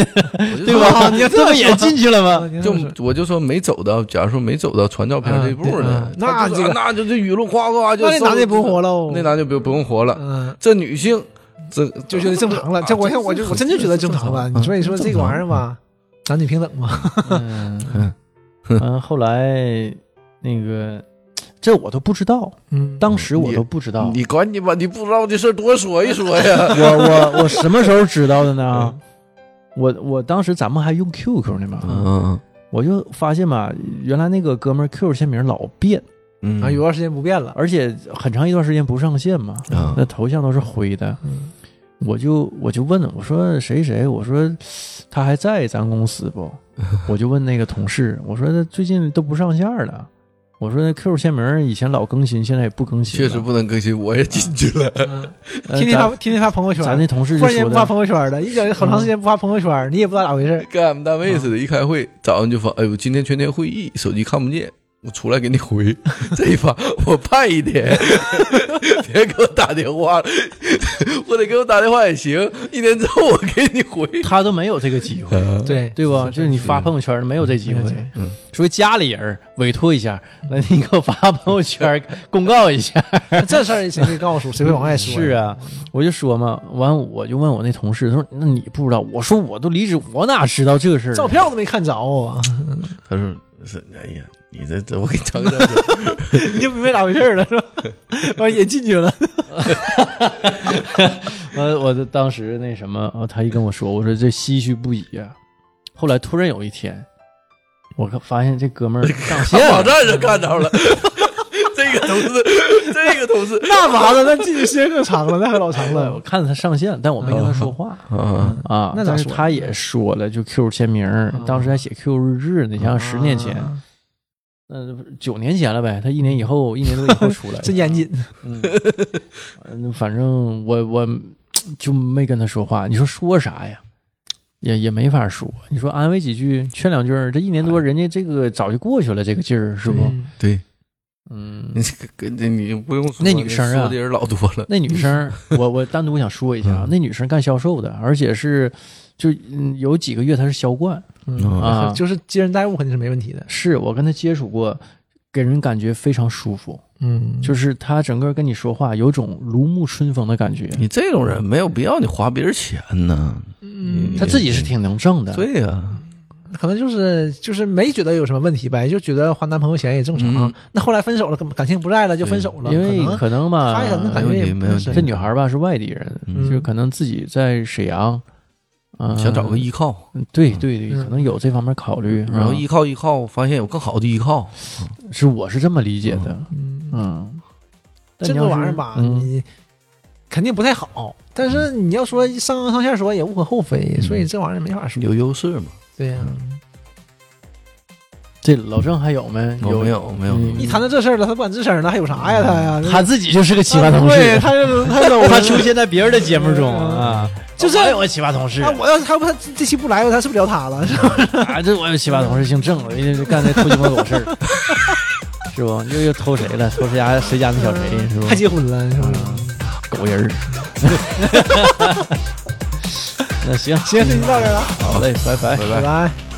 对吧？你这这不也进去了啊吗？就我就说没走到，假如说没走到传照片这一步呢那这个那就这舆论哗哗就那那男的也不用活喽，那男的不不用活了。嗯，这女性这就觉得正常了。这我看我就我真就觉得正常了。你所以说这个玩意儿吧，男女平等嘛。嗯嗯嗯，后来那个这我都不知道，嗯，当时我都不知道。你管你吧，你不知道的事儿多说一说呀。我我我什么时候知道的呢嗯？我我当时咱们还用 QQ 呢嘛，嗯我就发现吧，原来那个哥们儿 QQ 签名老变，嗯啊，有段时间不变了。而且很长一段时间不上线嘛，啊那头像都是灰的。嗯我就我就问我说谁谁，我说他还在咱公司不？我就问那个同事，我说他最近都不上线了。我说 QQ 签名以前老更新，现在也不更新了。确实不能更新，我也进去了。天天发咱天天发朋友圈，咱那同事突然间不发，朋友圈了，一整好长时间不发朋友圈，你也不知道咋回事。跟俺们单位似的，一开会早上就发，哎呦，今天全天会议，手机看不见，我出来给你回。这一发我盼一天，别给我打电话了，我得给我打电话也行。一年之后我给你回。他都没有这个机会，对对不？就是你发朋友圈没有这机会没有机会，嗯，除非家里人委托一下，来你给我发朋友圈公告一下。这事儿谁会告诉，谁会往外说？是，啊，我就说嘛，完我就问我那同事，他说那你不知道？我说我都离职，我哪知道这事儿？照片都没看着啊，他说是，哎呀，你这这我给你讲个照片。你就明白咋回事了，是吧？完也进去了，完我就当时那什么，啊，他一跟我说，我说这唏嘘不已啊、后来突然有一天，我可发现这哥们儿上线了，网站上看着了，这个同事，这个同事，那完了，那进去时间更长了，那还老长了我。看着他上线，但我没跟他说话。啊，啊，但是他也说了，就 Q 签名儿，当时还写 Q 日志呢，你想想十年前，啊嗯，九年前了呗，他一年以后，一年多以后出来的，真严谨。嗯，嗯反正我我就没跟他说话。你说说啥呀？也也没法说。你说安慰几句，劝两句儿，这一年多人家这个早就过去了，这个劲儿是不？嗯对，嗯，你这个跟这你不用说，那女生啊说的人老多了。那女生，我我单独想说一下那女生干销售的，而且是就嗯有几个月她是销冠，嗯啊就是接人待物肯定是没问题的。是我跟他接触过，给人感觉非常舒服，嗯，就是他整个跟你说话有种如沐春风的感觉。你这种人没有必要你花别人钱呢。嗯，他自己是挺能挣的，对呀，可能就是就是没觉得有什么问题呗，就觉得花男朋友钱也正常。嗯那后来分手了，感感情不在了就分手了，因为可能吧，他可能感觉也没问题没问题这女孩吧是外地人，嗯就可能自己在沈阳，嗯，想找个依靠，对对对，嗯。可能有这方面考虑，啊然后依靠依靠，发现有更好的依靠。是我是这么理解的，嗯，嗯，这个玩意儿吧，嗯。你肯定不太好。但是你要说上纲上线说也无可厚非，所以这玩意儿没法说。有优势嘛？对呀，这老郑还有没？有没有没有嗯一谈到这事儿了，他不敢吱声了，还有啥呀？他呀，他自己就是个奇葩同对，事，他就 他都他出现在别人的节目中啊，就是我有个奇葩同事那，我要是他不他这期不来，他是不是聊他了？是吧？啊，这我有奇葩同事姓郑，我因为干那偷鸡摸狗事儿，是不？又又偷谁了？偷谁家谁家那小谁是不还？结婚了是吧？狗人儿。那行行，这就到这儿了，好嘞，拜拜。拜拜拜。拜。